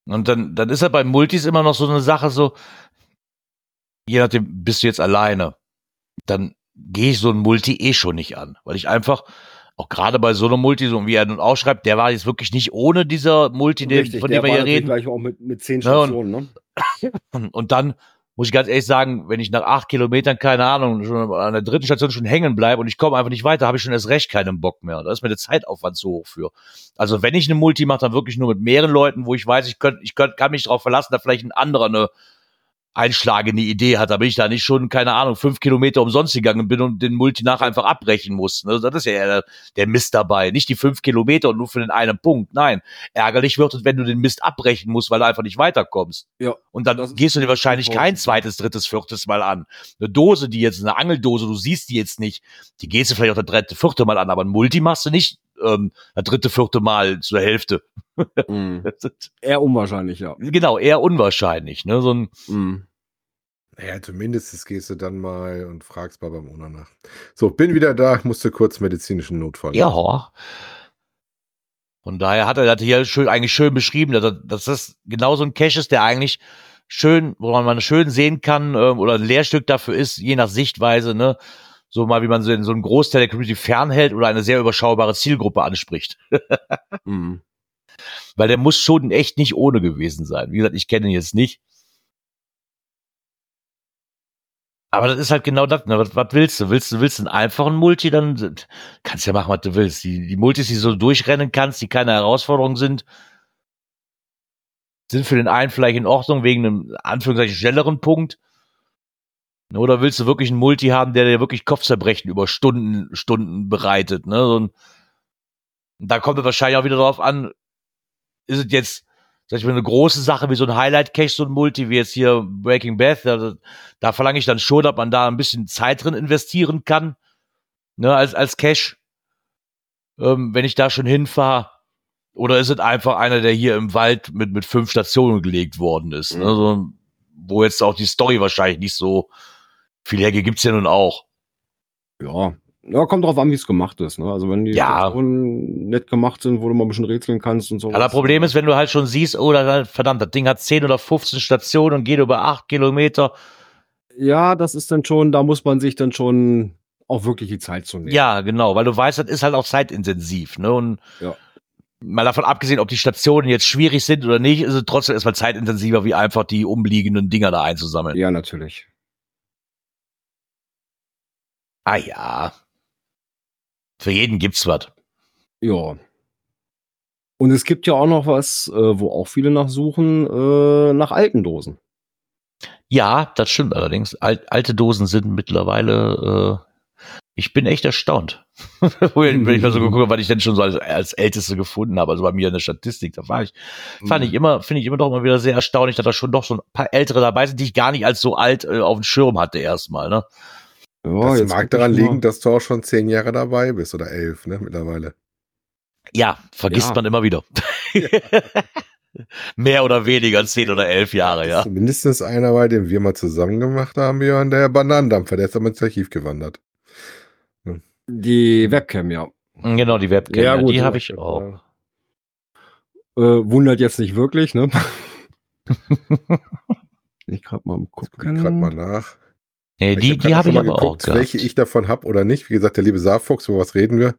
Und dann, dann ist er bei Multis immer noch so eine Sache so, je nachdem, bist du jetzt alleine, dann gehe ich so ein Multi eh schon nicht an, weil ich einfach auch gerade bei so einem Multi, so wie er nun ausschreibt, der war jetzt wirklich nicht ohne dieser Multi, Richtig, von dem wir hier reden. Gleich auch mit, mit zehn Stationen, ne? Und, und dann muss ich ganz ehrlich sagen, wenn ich nach acht Kilometern, keine Ahnung, schon an der dritten Station schon hängen bleibe und ich komme einfach nicht weiter, habe ich schon erst recht keinen Bock mehr. Da ist mir der Zeitaufwand zu hoch für. Also wenn ich eine Multi mache, dann wirklich nur mit mehreren Leuten, wo ich weiß, ich, könnt, ich könnt, kann mich darauf verlassen, da vielleicht ein anderer eine einschlagende Idee hat, damit ich da nicht schon, keine Ahnung, fünf Kilometer umsonst gegangen bin und den Multi nachher einfach abbrechen muss. Ne? Das ist ja der, der Mist dabei. Nicht die fünf Kilometer und nur für den einen Punkt. Nein, ärgerlich wird es, wenn du den Mist abbrechen musst, weil du einfach nicht weiterkommst. Ja. Und dann gehst du dir wahrscheinlich kein zweites, drittes, viertes Mal an. Eine Dose, die jetzt, eine Angeldose, du siehst die jetzt nicht, die gehst du vielleicht auch das dritte, vierte Mal an, aber ein Multi machst du nicht ähm, das dritte, vierte Mal zur Hälfte. Mm. eher unwahrscheinlich, ja. Genau, eher unwahrscheinlich. Ne? So ein, mm. Naja, zumindest gehst du dann mal und fragst bei beim Owner nach. So, bin wieder da, musste kurz medizinischen Notfall. Ja. Von daher hat er das hier schön, eigentlich schön beschrieben, dass, dass das genauso ein Cache ist, der eigentlich schön, wo man schön sehen kann ähm, oder ein Lehrstück dafür ist, je nach Sichtweise, ne? So mal, wie man so, so einen Großteil der Community fernhält oder eine sehr überschaubare Zielgruppe anspricht. Mhm. Weil der muss schon echt nicht ohne gewesen sein. Wie gesagt, ich kenne ihn jetzt nicht. Aber das ist halt genau das. Ne? Was, was willst du? Willst du willst du einen einfachen Multi? Dann kannst ja machen, was du willst. Die, die Multis, die so durchrennen kannst, die keine Herausforderung sind, sind für den einen vielleicht in Ordnung wegen einem Anführungszeichen schnelleren Punkt. Oder willst du wirklich einen Multi haben, der dir wirklich Kopfzerbrechen über Stunden, Stunden bereitet? Ne? Ein, da kommt es wahrscheinlich auch wieder darauf an, ist es jetzt, sag ich mal, eine große Sache wie so ein Highlight-Cache, so ein Multi, wie jetzt hier Breaking Bad, da, da verlange ich dann schon, dass man da ein bisschen Zeit drin investieren kann, ne, als, als Cache, ähm, wenn ich da schon hinfahre. Oder ist es einfach einer, der hier im Wald mit, mit fünf Stationen gelegt worden ist, ne, so, wo jetzt auch die Story wahrscheinlich nicht so viel hergeht, gibt's ja nun auch. Ja. Ja, kommt drauf an, wie es gemacht ist. Ne? Also wenn die Ja. Nett gemacht sind, wo du mal ein bisschen rätseln kannst und so. Aber das Problem ist, wenn du halt schon siehst, oh, da, verdammt, das Ding hat 10 oder 15 Stationen und geht über 8 Kilometer. Ja, das ist dann schon, da muss man sich dann schon auch wirklich die Zeit zu nehmen. Ja, genau, weil du weißt, das ist halt auch zeitintensiv, ne? Und Ja. mal davon abgesehen, ob die Stationen jetzt schwierig sind oder nicht, ist es trotzdem erstmal zeitintensiver, wie einfach die umliegenden Dinger da einzusammeln. Ja, natürlich. Ah ja. Für jeden gibt's was. Ja. Und es gibt ja auch noch was, äh, wo auch viele nachsuchen, äh, nach alten Dosen. Ja, das stimmt allerdings. Al alte Dosen sind mittlerweile, äh, ich bin echt erstaunt. Wenn ich mal so gucke, was ich denn schon so als, als Älteste gefunden habe, also bei mir in der Statistik, da war ich, fand ich immer, finde ich immer doch mal wieder sehr erstaunlich, dass da schon doch so ein paar Ältere dabei sind, die ich gar nicht als so alt äh, auf dem Schirm hatte erstmal, ne? Ja, das jetzt mag daran ich liegen, dass du auch schon zehn Jahre dabei bist oder elf, ne, mittlerweile. Ja, vergisst Ja. man immer wieder. Mehr oder weniger zehn oder elf Jahre, ja. Ist Mindestens einer bei dem wir mal zusammen gemacht haben, Björn, der Bananendampfer, der ist aber ins Archiv gewandert. Die Webcam, ja. Genau, die Webcam, Ja, ja, gut, die ja, habe ich ja. auch. Äh, wundert jetzt nicht wirklich, ne? ich gerade mal gucken. gerade mal nach. Nee, Ich die, hab die habe ich mal aber auch gehabt. welche ich davon habe oder nicht. Wie gesagt, der liebe Saarfuchs, über was reden wir?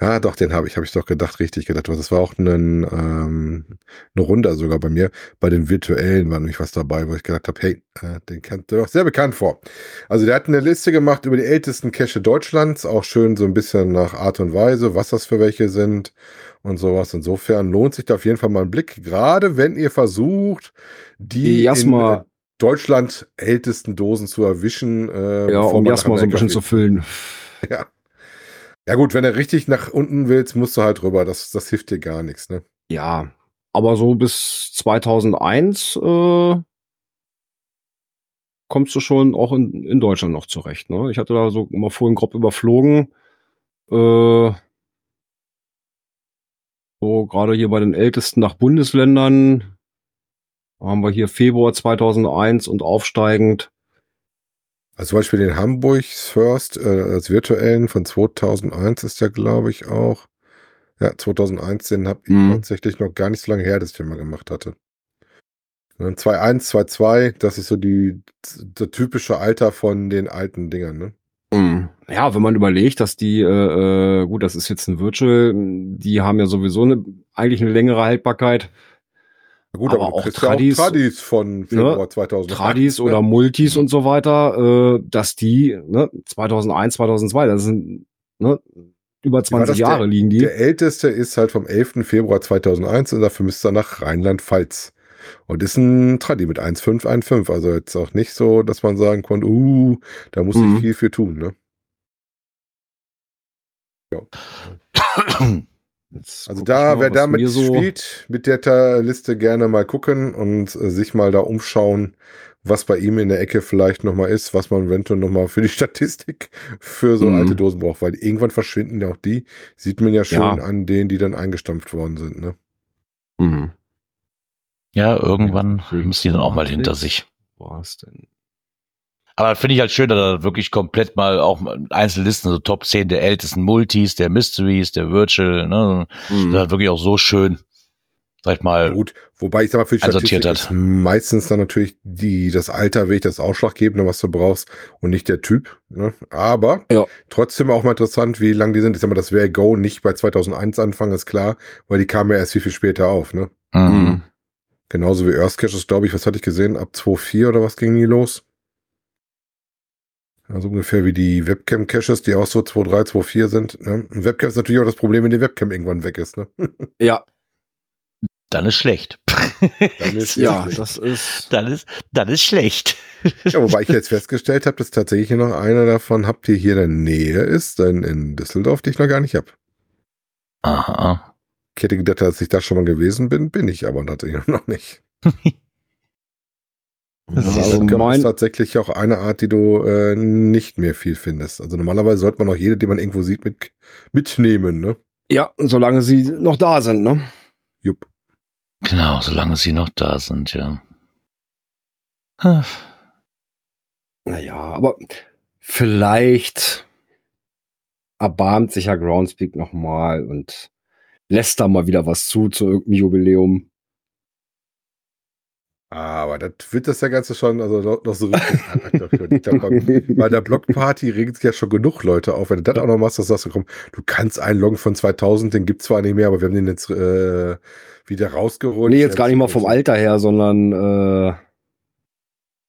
Ja, doch, den habe ich, habe ich doch gedacht, richtig gedacht. Das war auch ein, ähm, eine Runde sogar bei mir. Bei den virtuellen war nämlich was dabei, wo ich gedacht habe, hey, äh, den kennt ihr doch sehr bekannt vor. Also der hat eine Liste gemacht über die ältesten Cache Deutschlands, auch schön so ein bisschen nach Art und Weise, was das für welche sind und sowas. Insofern lohnt sich da auf jeden Fall mal ein Blick, gerade wenn ihr versucht, die äh, Deutschland ältesten Dosen zu erwischen. Äh, Ja, um erstmal so ein bisschen zu Amerika füllen. Ja. ja gut, wenn du richtig nach unten willst, musst du halt rüber. Das, das hilft dir gar nichts. Ne? Ja, aber so bis 2001 äh, kommst du schon auch in, in Deutschland noch zurecht. Ne? Ich hatte da so mal vorhin grob überflogen. Äh, so gerade hier bei den Ältesten nach Bundesländern haben wir hier Februar 2001 und aufsteigend. Also zum Beispiel den Hamburg First äh, als virtuellen von 2001 ist der, glaube ich, auch. Ja, 2001, den habe ich Mhm. tatsächlich noch gar nicht so lange her, den mal gemacht hatte. Ne, 2.1, 2.2, das ist so die, das typische Alter von den alten Dingern, ne? Mhm. Ja, wenn man überlegt, dass die, äh, äh, gut, das ist jetzt ein Virtual, die haben ja sowieso eine, eigentlich eine längere Haltbarkeit. Na gut, Aber aber, auch kriegst ja Tradis- auch Tradis von Februar 2008. Tradis ne? oder Multis und so weiter, äh, dass die, ne, 2001, 2002, das sind, ne, über War 20 das Jahre der, liegen die. Der älteste ist halt vom 11. Februar 2001 und dafür müsste er nach Rheinland-Pfalz. Und ist ein Tradi mit 1,515. Also jetzt auch nicht so, dass man sagen konnte, uh, da muss Mhm. ich viel für tun, ne? Jetzt Also da, mal, wer damit so, spielt, mit der Ta- Liste gerne mal gucken und äh, sich mal da umschauen, was bei ihm in der Ecke vielleicht nochmal ist, was man eventuell nochmal für die Statistik für so Mhm. alte Dosen braucht, weil irgendwann verschwinden ja auch die, sieht man ja schon Ja. an denen, die dann eingestampft worden sind, ne? Mhm. Ja, irgendwann muss die dann auch mal hinter sich. Was denn? Aber finde ich halt schön, dass er wirklich komplett mal auch Einzellisten, so Top 10 der ältesten Multis, der Mysteries, der Virtual, ne? Mhm. Das ist halt wirklich auch so schön, sag ich mal, Gut, wobei ich sag mal, für die Statistik hat. ist meistens dann natürlich die, das Alter wirklich das Ausschlaggebende, was du brauchst und nicht der Typ. Ne? Aber Ja. trotzdem auch mal interessant, wie lang die sind. Ich sag mal, das wäre Go nicht bei 2001 anfangen, ist klar, weil die kamen ja erst viel, viel später auf. Ne? Mhm. Genauso wie Earth Caches, glaube ich, was hatte ich gesehen? Ab 2.4 oder was ging die los? Also ungefähr wie die Webcam-Caches, die auch so 2.3, 2.4 sind. Ne? Und Webcam ist natürlich auch das Problem, wenn die Webcam irgendwann weg ist. Ne? Ja, Dann ist schlecht. Dann ist ja, schlecht. das ist. dann ist, dann ist schlecht. Ja, wobei ich jetzt festgestellt habe, dass tatsächlich noch einer davon habt, die hier in der Nähe ist, denn in Düsseldorf, die ich noch gar nicht habe. Aha. Ich hätte gedacht, dass ich da schon mal gewesen bin, bin ich aber tatsächlich noch nicht. Ja, Das ist also ist tatsächlich auch eine Art, die du äh, nicht mehr viel findest. Also normalerweise sollte man auch jede, die man irgendwo sieht, mit, mitnehmen, ne? ja, solange sie noch da sind, ne? Jupp. Genau, solange sie noch da sind, ja. Ah, Naja, aber vielleicht erbarmt sich ja Groundspeak nochmal und lässt da mal wieder was zu, zu irgendeinem Jubiläum. Aber das wird das ja Ganze schon, also noch, noch so richtig glaub, komm, Bei der Blockparty regen sich ja schon genug Leute auf. Wenn du das auch noch machst, dass du sagst, komm, du kannst einen Loggen von 2000, den gibt's zwar nicht mehr, aber wir haben den jetzt äh, wieder rausgeholt. Nee, jetzt gar nicht mal vom Alter her, sondern äh,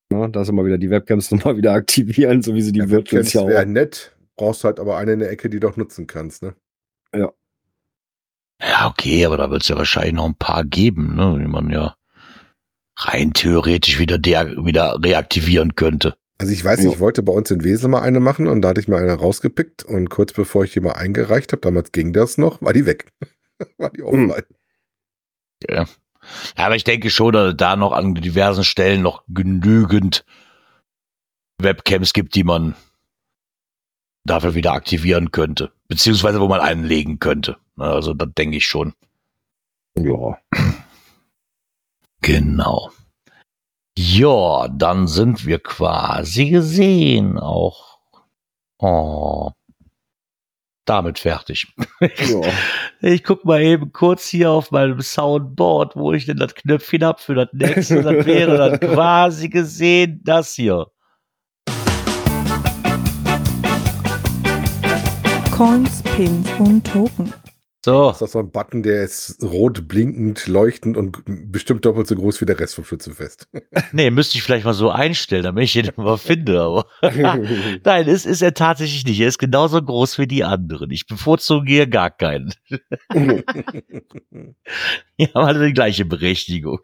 na, da ist immer wieder die Webcams nochmal wieder aktivieren, so wie sie die Ja, Virtuals ja wäre auch. nett, brauchst halt aber eine in der Ecke, die du auch nutzen kannst, ne? Ja, okay, aber da wird es ja wahrscheinlich noch ein paar geben, ne, die man ja rein theoretisch wieder, der, wieder reaktivieren könnte. Also ich weiß nicht, ich wollte bei uns in Wesel mal eine machen und da hatte ich mir eine rausgepickt und kurz bevor ich die mal eingereicht habe, damals ging das noch, war die weg. war die Hm. offline. Ja. Aber ich denke schon, dass es da noch an diversen Stellen noch genügend Webcams gibt, die man dafür wieder aktivieren könnte. Beziehungsweise wo man einen legen könnte. Also das denke ich schon. Ja. Genau. Ja, dann sind wir quasi gesehen auch. Oh. Damit fertig. ja. Ich guck mal eben kurz hier auf meinem Soundboard, wo ich denn das Knöpfchen hab für das nächste. Das wäre dann quasi gesehen das hier. Coins, Pins und Token. So, Das ist so ein Button, der ist rot blinkend, leuchtend und bestimmt doppelt so groß wie der Rest vom Schützenfest. nee, müsste ich vielleicht mal so einstellen, damit ich den mal finde, aber. Nein, es ist er tatsächlich nicht. Er ist genauso groß wie die anderen. Ich bevorzuge hier gar keinen. Die haben alle die gleiche Berechtigung.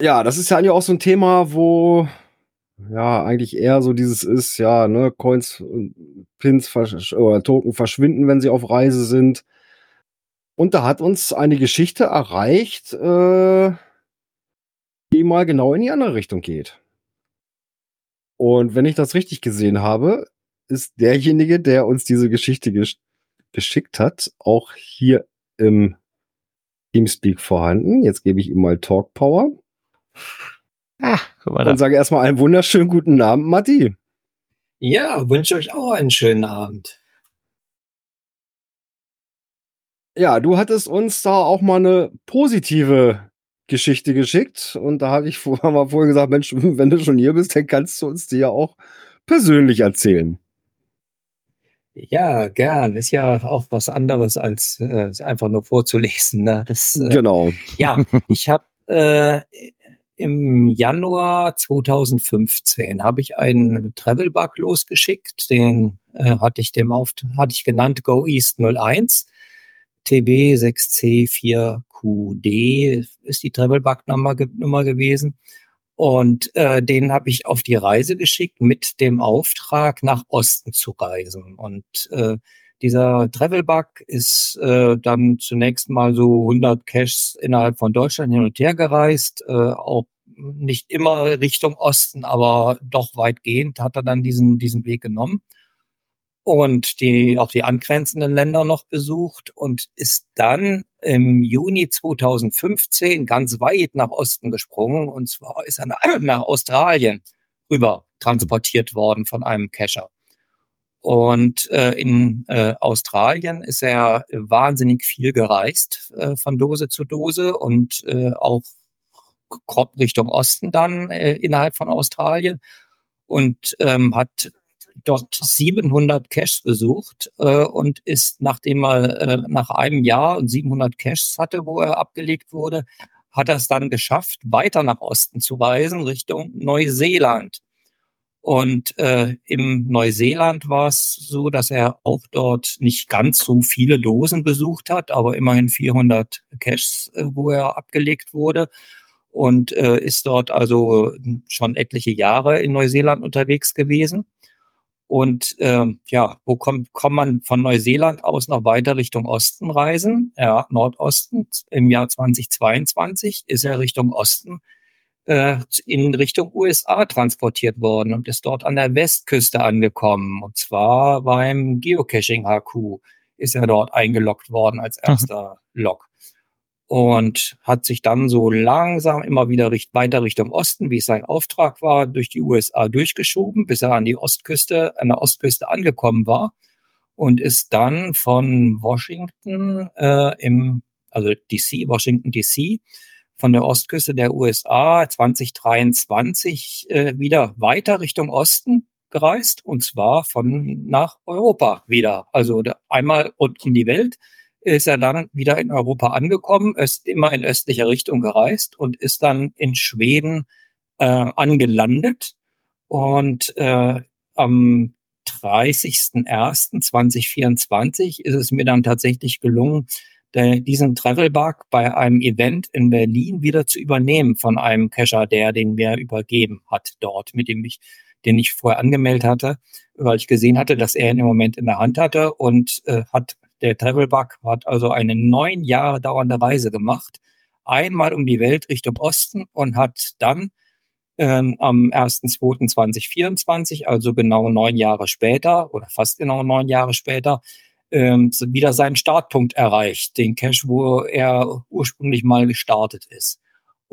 ja, das ist ja eigentlich auch so ein Thema, wo ja eigentlich eher so dieses ist, ja, ne, Coins und Pins versch oder Token verschwinden, wenn sie auf Reise sind. Und da hat uns eine Geschichte erreicht, äh, die mal genau in die andere Richtung geht. Und wenn ich das richtig gesehen habe, ist derjenige, der uns diese Geschichte gesch geschickt hat, auch hier im Teamspeak vorhanden. Jetzt gebe ich ihm mal Talk Power Ah, guck mal und da. sage erstmal einen wunderschönen guten Abend, Matti. Ja, wünsche euch auch einen schönen Abend. Ja, du hattest uns da auch mal eine positive Geschichte geschickt und da hatte ich vor, haben wir vorhin gesagt, Mensch, wenn du schon hier bist, dann kannst du uns die ja auch persönlich erzählen. Ja, gern. Ist ja auch was anderes als äh, einfach nur vorzulesen. Ne? Das, äh, Genau. Ja, ich habe äh, im Januar 2015 habe ich einen Travel-Bug losgeschickt. Den äh, hatte ich dem auf, hatte ich genannt Go East 01. TB 6C4QD ist die Travel-Bug-Nummer Nummer gewesen. Und äh, den habe ich auf die Reise geschickt mit dem Auftrag, nach Osten zu reisen. Und äh, dieser Travel-Bug ist äh, dann zunächst mal so 100 Caches innerhalb von Deutschland hin und her gereist, äh, auch nicht immer Richtung Osten, aber doch weitgehend hat er dann diesen, diesen Weg genommen und die, auch die angrenzenden Länder noch besucht und ist dann im Juni 2015 ganz weit nach Osten gesprungen und zwar ist er nach, Australien rüber transportiert worden von einem Cacher. Und äh, in äh, Australien ist er wahnsinnig viel gereist äh, von Dose zu Dose und äh, auch Richtung Osten dann äh, innerhalb von Australien und ähm, hat dort 700 Caches besucht äh, und ist, nachdem er äh, nach einem Jahr und 700 Caches hatte, wo er abgelegt wurde, hat er es dann geschafft, weiter nach Osten zu reisen, Richtung Neuseeland. Und äh, im Neuseeland war es so, dass er auch dort nicht ganz so viele Dosen besucht hat, aber immerhin 400 Caches, äh, wo er abgelegt wurde und äh, ist dort also schon etliche Jahre in Neuseeland unterwegs gewesen. Und ähm, ja, wo kommt, kommt man von Neuseeland aus noch weiter Richtung Osten reisen? Ja, Nordosten. Im Jahr 2022 ist er Richtung Osten äh, in Richtung USA transportiert worden und ist dort an der Westküste angekommen. Und zwar beim Geocaching HQ ist er dort eingeloggt worden als erster Log und hat sich dann so langsam immer wieder richt weiter Richtung Osten, wie es sein Auftrag war, durch die USA durchgeschoben, bis er an die Ostküste, an der Ostküste angekommen war und ist dann von Washington äh, im, also DC, Washington DC, von der Ostküste der USA 2023 äh, wieder weiter Richtung Osten gereist und zwar von nach Europa wieder. Also einmal um die Welt ist er dann wieder in Europa angekommen, ist immer in östlicher Richtung gereist und ist dann in Schweden äh, angelandet. Und äh, am 30.01.2024 ist es mir dann tatsächlich gelungen, der, diesen Travelbug bei einem Event in Berlin wieder zu übernehmen von einem Cacher, der den mir übergeben hat dort, mit dem ich, den ich vorher angemeldet hatte, weil ich gesehen hatte, dass er ihn im Moment in der Hand hatte und äh, hat der Travelbug hat also eine neun Jahre dauernde Reise gemacht, einmal um die Welt Richtung Osten und hat dann ähm, am 1.2.2024, also genau neun Jahre später oder fast genau neun Jahre später, ähm, wieder seinen Startpunkt erreicht, den Cache, wo er ursprünglich mal gestartet ist.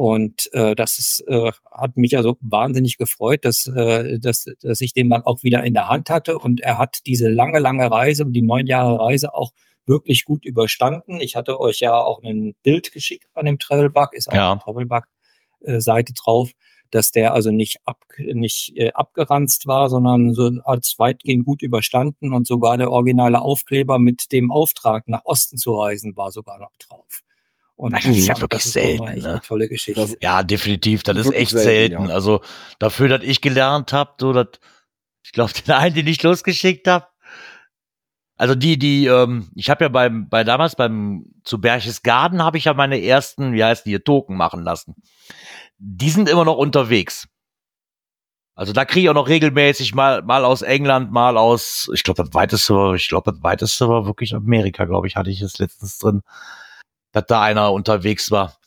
Und äh, das ist, äh, hat mich also wahnsinnig gefreut, dass, äh, dass, dass ich den dann auch wieder in der Hand hatte. Und er hat diese lange, lange Reise, die neun Jahre Reise auch wirklich gut überstanden. Ich hatte euch ja auch ein Bild geschickt von dem Travelbug, ist auch ja. eine Travelbug-Seite drauf, dass der also nicht, ab, nicht äh, abgeranzt war, sondern so als weitgehend gut überstanden und sogar der originale Aufkleber mit dem Auftrag nach Osten zu reisen war sogar noch drauf. Und das ist ja wirklich das selten. Ne? tolle Geschichte. Das, ja, definitiv. Das ist echt selten. selten. Ja. Also dafür, dass ich gelernt habe, so dass ich glaube, den einen, den ich losgeschickt habe, also die, die, ähm, ich habe ja beim, bei damals beim zu Berchtesgaden habe ich ja meine ersten, wie heißt die, Token machen lassen. Die sind immer noch unterwegs. Also da kriege ich auch noch regelmäßig mal, mal aus England, mal aus, ich glaube, das weiteste war, ich glaube, das weiteste war wirklich Amerika, glaube ich, hatte ich es letztens drin dass da einer unterwegs war.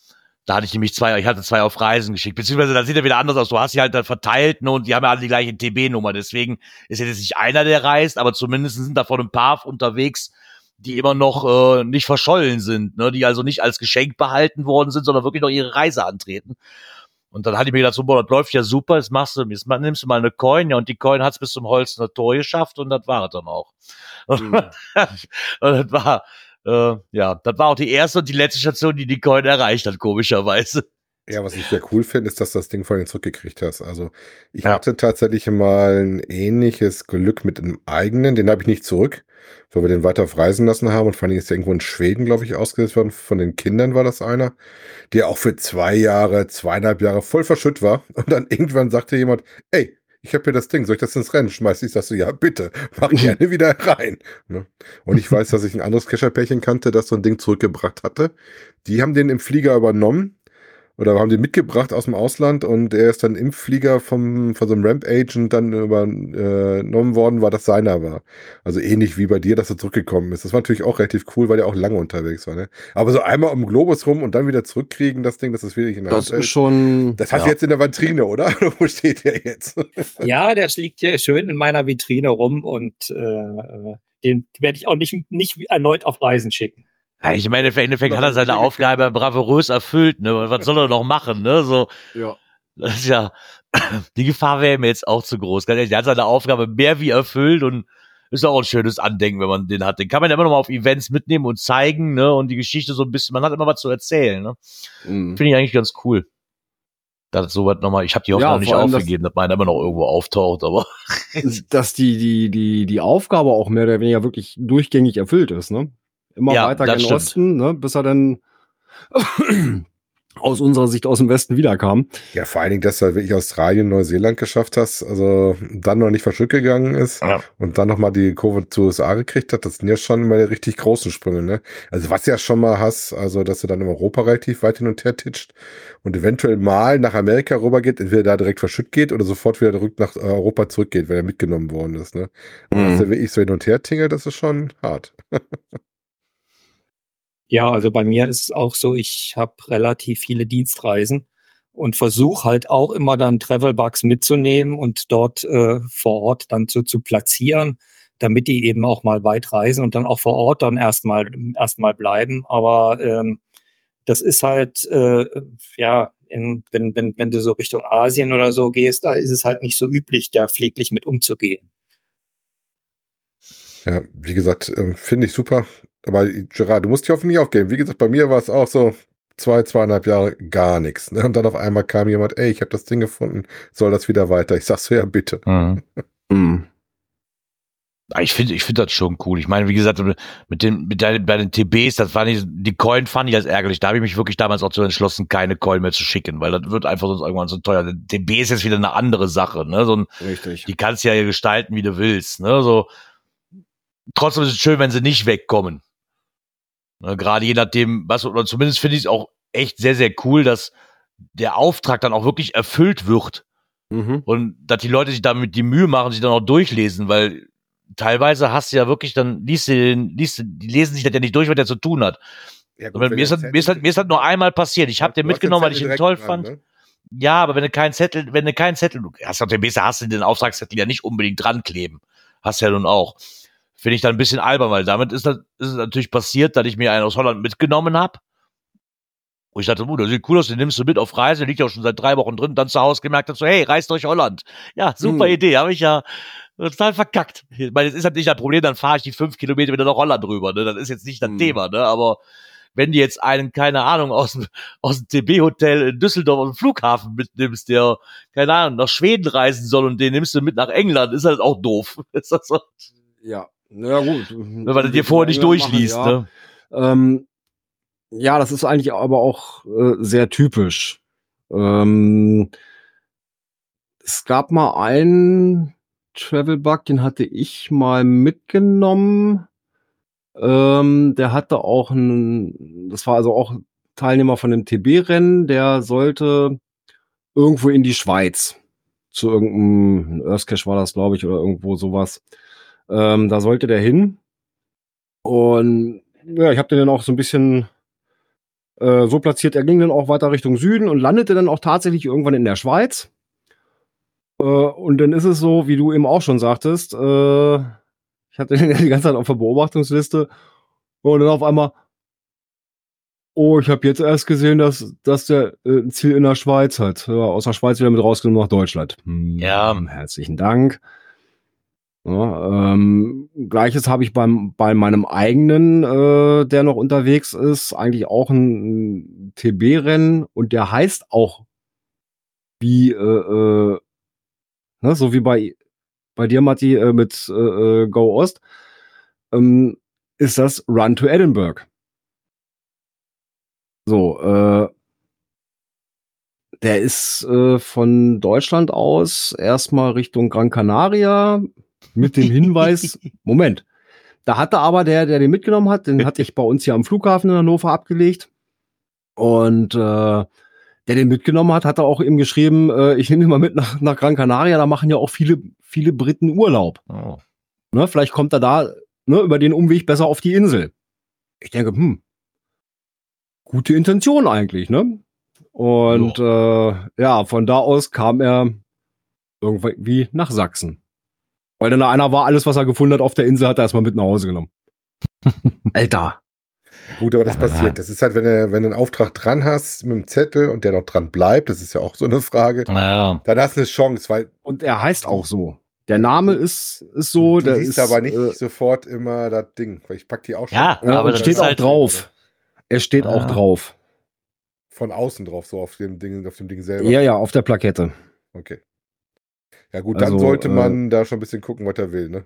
Da hatte ich nämlich zwei, ich hatte zwei auf Reisen geschickt. Beziehungsweise da sieht er wieder anders aus. Du hast sie halt dann verteilt ne, und die haben ja alle die gleiche TB-Nummer. Deswegen ist jetzt nicht einer, der reist, aber zumindest sind davon ein paar unterwegs, die immer noch äh, nicht verschollen sind, ne, die also nicht als Geschenk behalten worden sind, sondern wirklich noch ihre Reise antreten. Und dann hatte ich mir gedacht, so, boah, das läuft ja super, jetzt machst du, jetzt nimmst du mal eine Coin, ja, und die Coin hat's bis zum Holzner Tor geschafft und das war es dann auch. Mhm. und das war, äh, ja, das war auch die erste und die letzte Station, die die Coin erreicht hat, komischerweise. Ja, was ich sehr cool finde, ist, dass du das Ding vorhin zurückgekriegt hast. Also ich ja. hatte tatsächlich mal ein ähnliches Glück mit einem eigenen, den habe ich nicht zurück, weil wir den weiter auf Reisen lassen haben und vor allem ist der irgendwo in Schweden, glaube ich, ausgesetzt worden. Von den Kindern war das einer, der auch für zwei Jahre, zweieinhalb Jahre voll verschütt war. Und dann irgendwann sagte jemand, ey, ich habe hier das Ding, soll ich das ins Rennen schmeißen? Ich sag so, ja, bitte, mach gerne wieder rein. Ne? Und ich weiß, dass ich ein anderes Kescherpärchen kannte, das so ein Ding zurückgebracht hatte. Die haben den im Flieger übernommen oder haben den mitgebracht aus dem Ausland und er ist dann im Flieger vom, von so einem Ramp-Agent dann übernommen worden, weil das seiner war. Also ähnlich wie bei dir, dass er zurückgekommen ist. Das war natürlich auch relativ cool, weil er auch lange unterwegs war. Ne? Aber so einmal um den Globus rum und dann wieder zurückkriegen, das Ding, das ist wirklich in der Das Hand, ist schon. Das hat ja. jetzt in der Vitrine, oder? Wo steht der jetzt? ja, der liegt hier schön in meiner Vitrine rum und äh, den werde ich auch nicht, nicht erneut auf Reisen schicken. Ja, ich meine, im Endeffekt hat er seine Aufgabe bravourös erfüllt, ne? Was soll er noch machen, ne? So. Ja. Das ist ja, die Gefahr wäre mir jetzt auch zu groß. Er hat seine Aufgabe mehr wie erfüllt und ist auch ein schönes Andenken, wenn man den hat. Den kann man ja immer noch mal auf Events mitnehmen und zeigen, ne? Und die Geschichte so ein bisschen, man hat immer was zu erzählen, ne? Mhm. Finde ich eigentlich ganz cool. Das sowas nochmal, ich habe die Hoffnung Ja, noch nicht aufgegeben, dass meiner immer noch irgendwo auftaucht, aber dass die, die, die, die Aufgabe auch mehr oder weniger wirklich durchgängig erfüllt ist, ne? Immer Ja, weiter gen stimmt. Osten, ne? Bis er dann aus unserer Sicht aus dem Westen wiederkam. Ja, vor allen Dingen, dass du halt wirklich Australien, Neuseeland geschafft hast, also dann noch nicht verschütt gegangen ist Ja. und dann nochmal die Kurve zu USA gekriegt hat, das sind ja schon immer die richtig großen Sprünge, ne? Also was du ja schon mal hast, also dass du dann in Europa relativ weit hin und her titscht und eventuell mal nach Amerika rübergeht, entweder da direkt verschütt geht oder sofort wieder zurück nach Europa zurückgeht, weil er mitgenommen worden ist, ne? Und Dass er wirklich so hin und her tingelt, das ist schon hart. Ja, also bei mir ist es auch so, ich habe relativ viele Dienstreisen und versuche halt auch immer dann Travelbugs mitzunehmen und dort äh, vor Ort dann zu, zu platzieren, damit die eben auch mal weit reisen und dann auch vor Ort dann erstmal erstmal bleiben. Aber ähm, das ist halt, äh, ja, in, wenn, wenn, wenn du so Richtung Asien oder so gehst, da ist es halt nicht so üblich, da pfleglich mit umzugehen. Ja, wie gesagt, ähm, finde ich super. Aber Gerard, du musst dich hoffentlich aufgeben. Wie gesagt, bei mir war es auch so zwei, zweieinhalb Jahre gar nichts. Ne? Und dann auf einmal kam jemand, ey, ich habe das Ding gefunden, soll das wieder weiter? Ich sag so, ja, bitte. Mhm. Mhm. Ah, Ich finde, ich finde das schon cool. Ich meine, wie gesagt, mit den, mit deinen, bei den TBs, das war nicht, die Coin fand ich als ärgerlich. Da habe ich mich wirklich damals auch zu entschlossen, keine Coin mehr zu schicken, weil das wird einfach sonst irgendwann so teuer. Der TB ist jetzt wieder eine andere Sache, ne? So ein, Richtig. die kannst du ja gestalten, wie du willst, ne? So, trotzdem ist es schön, wenn sie nicht wegkommen. Ne? Gerade je nachdem, was, oder zumindest finde ich es auch echt sehr, sehr cool, dass der Auftrag dann auch wirklich erfüllt wird. Mhm. Und dass die Leute sich damit die Mühe machen, sich dann auch durchlesen, weil teilweise hast du ja wirklich, dann liest du den, liest du, die lesen sich das ja nicht durch, was der zu tun hat. Ja, gut, mir, ist das, mir, ist das, mir ist das nur einmal passiert. Ich habe den Du mitgenommen, weil ich ihn toll dran, fand. ne? Ja, aber wenn du keinen Zettel, wenn du keinen Zettel, du hast dem BC hast du den Auftragszettel ja nicht unbedingt dran kleben. Hast ja nun auch. Finde ich dann ein bisschen albern, weil damit ist, das, ist es natürlich passiert, dass ich mir einen aus Holland mitgenommen habe. Und ich dachte, uh, das sieht cool aus, den nimmst du mit auf Reise, liegt ja auch schon seit drei Wochen drin, dann zu Hause gemerkt hast, so, hey, reist durch Holland. Ja, super Hm. Idee, habe ich ja total verkackt. Ich meine, es ist halt nicht das Problem, dann fahre ich die fünf Kilometer wieder nach Holland rüber, ne? Das ist jetzt nicht das Hm. Thema, ne? Aber wenn du jetzt einen, keine Ahnung, aus dem, aus dem TB-Hotel in Düsseldorf auf dem Flughafen mitnimmst, der, keine Ahnung, nach Schweden reisen soll und den nimmst du mit nach England, ist halt auch doof. Ist das so? Ja. Ja, gut. Wenn man das dir vorher nicht durchliest, ja. ne? Ähm, ja, das ist eigentlich aber auch äh, sehr typisch. Ähm, es gab mal einen Travel Bug, den hatte ich mal mitgenommen. Ähm, der hatte auch ein, das war also auch Teilnehmer von dem TB-Rennen, der sollte irgendwo in die Schweiz. Zu irgendeinem Earthcache war das, glaube ich, oder irgendwo sowas. Ähm, da sollte der hin. Und ja, ich habe den dann auch so ein bisschen äh, so platziert. Er ging dann auch weiter Richtung Süden und landete dann auch tatsächlich irgendwann in der Schweiz. Äh, und dann ist es so, wie du eben auch schon sagtest, äh, ich hatte den ja die ganze Zeit auf der Beobachtungsliste und dann auf einmal, oh, ich habe jetzt erst gesehen, dass, dass der äh, ein Ziel in der Schweiz hat. Ja, aus der Schweiz wieder mit rausgenommen nach Deutschland. Hm, Ja. Herzlichen Dank. Ja, ähm, Gleiches habe ich beim, bei meinem eigenen, äh, der noch unterwegs ist, eigentlich auch ein, ein TB-Rennen und der heißt auch wie, äh, äh, ne, so wie bei, bei dir, Matti, äh, mit äh, äh, Go Ost, ähm, ist das Run to Edinburgh. So, der ist von Deutschland aus erstmal Richtung Gran Canaria mit dem Hinweis, Moment, da hatte aber der, der den mitgenommen hat, den hatte ich bei uns hier am Flughafen in Hannover abgelegt. Und äh, der den mitgenommen hat, hat er auch eben geschrieben, äh, ich nehme ihn mal mit nach, nach Gran Canaria, da machen ja auch viele, viele Briten Urlaub. Oh. Ne, vielleicht kommt er da ne, über den Umweg besser auf die Insel. Ich denke, hm, gute Intention eigentlich, ne? Und äh, ja, von da aus kam er irgendwie nach Sachsen. Weil dann da einer war, alles, was er gefunden hat auf der Insel, hat er erstmal mit nach Hause genommen. Alter. Gut, aber das passiert. Das ist halt, wenn du, wenn du einen Auftrag dran hast mit dem Zettel und der noch dran bleibt, das ist ja auch so eine Frage, Naja. dann hast du eine Chance, weil Und er heißt auch so. Der Name ist, ist so. du der siehst ist, aber nicht äh, sofort immer das Ding, weil ich pack die auch schon Ja, ja, aber und das steht auch halt- drauf. Er steht auch Ah. drauf. von außen drauf, so auf dem Ding, auf dem Ding selber. Ja, ja, auf der Plakette. Okay. Ja gut, dann Also, sollte äh, man da schon ein bisschen gucken, was er will, ne?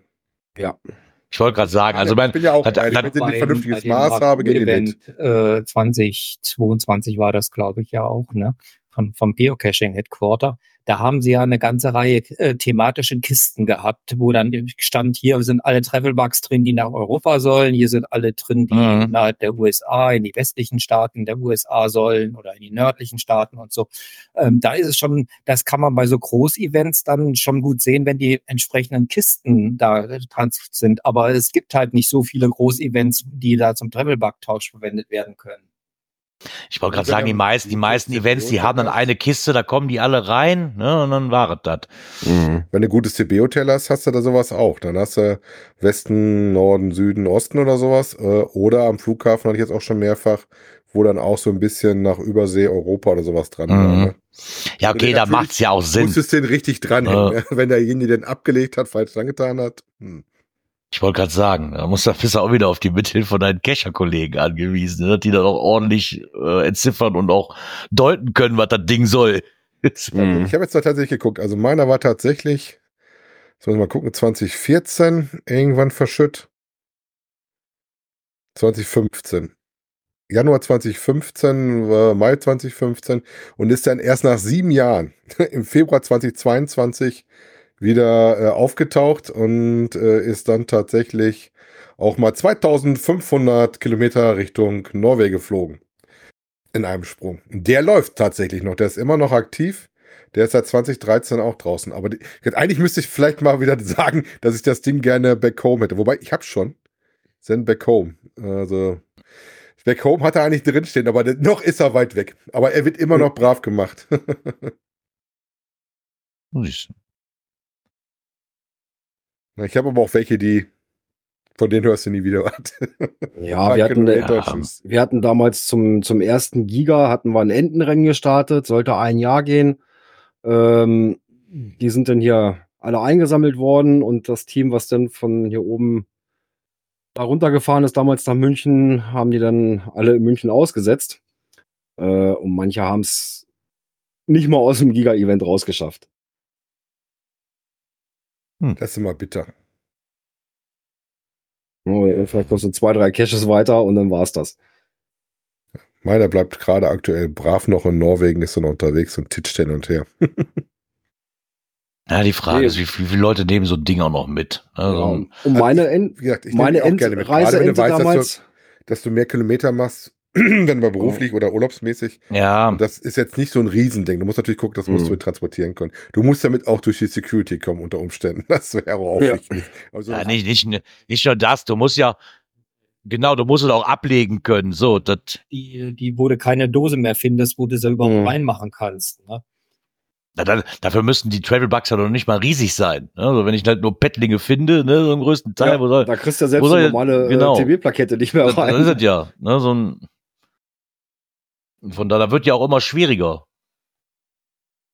Ich wollte gerade sagen, also ich mein, bin ja auch hat- hat- wenn sie ein vernünftiges Maß habe, geht. Event äh, 2022 war das, glaube ich, ja auch, ne? Von, vom Geocaching Headquarter. Da haben sie ja eine ganze Reihe äh, thematische Kisten gehabt, wo dann stand, hier sind alle Travelbugs drin, die nach Europa sollen, hier sind alle drin, die Mhm. innerhalb der USA, in die westlichen Staaten der USA sollen oder in die nördlichen Staaten und so. Ähm, da ist es schon, das kann man bei so Großevents dann schon gut sehen, wenn die entsprechenden Kisten da äh, trans sind. Aber es gibt halt nicht so viele Großevents, die da zum Travelbug-Tausch verwendet werden können. Ich wollte gerade Wenn sagen, die meisten, die meisten Events, die haben dann eine Kiste, da kommen die alle rein, ne, und dann war es das. Mhm. Wenn du ein gutes CB-Hotel hast, hast du da sowas auch. Dann hast du Westen, Norden, Süden, Osten oder sowas. Äh, Oder am Flughafen hatte ich jetzt auch schon mehrfach, wo dann auch so ein bisschen nach Übersee, Europa oder sowas dran war. Mhm. Ne? Ja, okay, da natürlich macht's ja auch Sinn. Musstest den richtig dranhängen. ne? Wenn derjenige den abgelegt hat, falsch dran getan hat. Hm. Ich wollte gerade sagen, da musst du bist du auch wieder auf die Mithilfe von deinen Kescher-Kollegen angewiesen, ne, die dann auch ordentlich äh, entziffern und auch deuten können, was das Ding soll. Mhm. Ich habe jetzt da tatsächlich geguckt. Also meiner war tatsächlich, jetzt muss ich mal gucken, 2014 irgendwann verschütt. 2015. Januar 2015, äh, Mai 2015 und ist dann erst nach sieben Jahren im Februar 2022 wieder äh, aufgetaucht und äh, ist dann tatsächlich auch mal 2500 Kilometer Richtung Norwegen geflogen. In einem Sprung. Der läuft tatsächlich noch. Der ist immer noch aktiv. Der ist seit 2013 auch draußen. Aber die, eigentlich müsste ich vielleicht mal wieder sagen, dass ich das Ding gerne back home hätte. Wobei, ich hab's schon. Send back home. Also, back home hat er eigentlich drinstehen, aber noch ist er weit weg. Aber er wird immer noch brav gemacht. Ich habe aber auch welche, die, von denen hörst du nie wieder was. Ja, wir hatten, äh, ja. Tschüss. wir hatten damals zum, zum ersten Giga hatten wir ein Entenrennen gestartet, sollte ein Jahr gehen. Ähm, die sind dann hier alle eingesammelt worden und das Team, was dann von hier oben da runtergefahren ist, damals nach München, haben die dann alle in München ausgesetzt. Äh, und manche haben es nicht mal aus dem Giga-Event rausgeschafft. Das ist immer bitter. Oh, Vielleicht noch so zwei, drei Caches weiter und dann war's das. Meiner bleibt gerade aktuell brav noch in Norwegen, ist er noch unterwegs und titscht hin und her. Ja, die Frage Nee. ist, wie, wie viele Leute nehmen so ein Ding auch noch mit? Also, Ja, und meine End Wie gesagt, ich meine auch gerne mit. Gerade wenn du weißt, dass damals. du, dass du mehr Kilometer machst, wenn du beruflich oder urlaubsmäßig. ja, das ist jetzt nicht so ein Riesending. Du musst natürlich gucken, das musst Mhm. du transportieren können. Du musst damit auch durch die Security kommen unter Umständen. Das wäre auch Ja. wichtig. Also, ja nicht, nicht, nicht nur das, du musst ja, genau, du musst es auch ablegen können. So, das, Die, die, wo du keine Dose mehr findest, wo du sie überhaupt Mhm. reinmachen kannst. Ne? na, dann, dafür müssen die Travelbugs ja noch nicht mal riesig sein. Ne? Also wenn ich halt nur Pettlinge finde, ne, so im größten Teil, Ja, wo soll, da kriegst du ja selbst die normale genau. äh, TB-Plakette nicht mehr das, rein. das ist es ja. Ne, so ein, von daher wird ja auch immer schwieriger.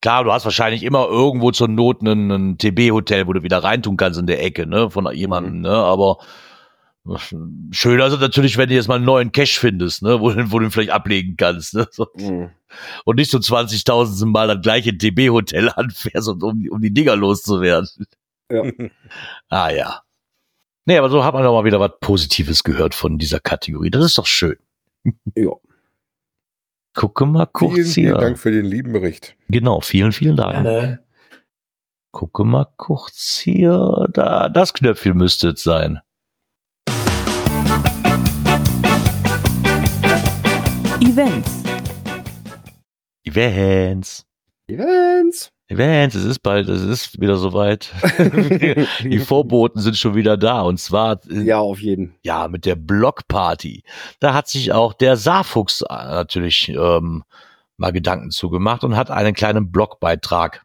Klar, du hast wahrscheinlich immer irgendwo zur Not ein, ein TB-Hotel, wo du wieder reintun kannst in der Ecke, ne, von jemandem, ne, aber schöner ist es natürlich, wenn du jetzt mal einen neuen Cache findest, ne, wo, du- wo du ihn vielleicht ablegen kannst, ne, so. Mhm. und nicht so 20.000 Mal das gleiche TB-Hotel anfährst, um, um, die- um die Dinger loszuwerden. Ja. ah ja. Nee, aber so hat man doch mal wieder was Positives gehört von dieser Kategorie. Das ist doch schön. Ja. Gucke mal kurz vielen, hier. vielen Dank für den lieben Bericht. Genau, vielen, vielen Dank. Gerne. Gucke mal kurz hier. Da, das Knöpfchen müsste es sein. Events. Events. Events. Events, es ist bald, es ist wieder soweit. Die Vorboten sind schon wieder da und zwar äh, Ja, auf jeden. ja, mit der Blockparty. Da hat sich auch der Saarfuchs äh, natürlich ähm, mal Gedanken zugemacht und hat einen kleinen Blogbeitrag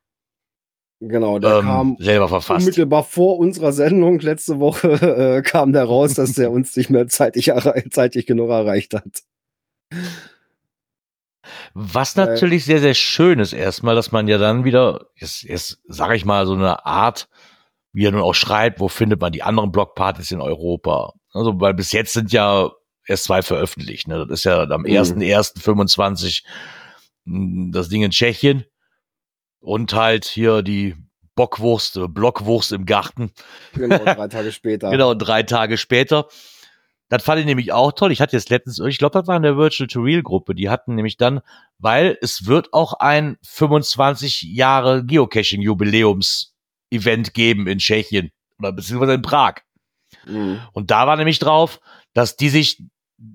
Genau, der ähm, kam selber verfasst. unmittelbar vor unserer Sendung letzte Woche äh, kam der raus, dass der uns nicht mehr zeitig, zeitig genug erreicht hat. Was Äh, natürlich sehr, sehr schön ist erstmal, dass man ja dann wieder, jetzt, jetzt sage ich mal, so eine Art wie er nun auch schreibt, wo findet man die anderen Blockpartys in Europa. Also, weil bis jetzt sind ja erst zwei veröffentlicht. Ne? Das ist ja am Mhm. 1.1.25 mh, das Ding in Tschechien und halt hier die Bockwurst, Blockwurst im Garten. Genau, drei Tage später. Genau, drei Tage später. Das fand ich nämlich auch toll. Ich hatte jetzt letztens, ich glaube, das war in der Virtual to Real Gruppe. Die hatten nämlich dann, weil es wird auch ein 25 Jahre Geocaching Jubiläums Event geben in Tschechien oder beziehungsweise in Prag. Mhm. Und da war nämlich drauf, dass die sich,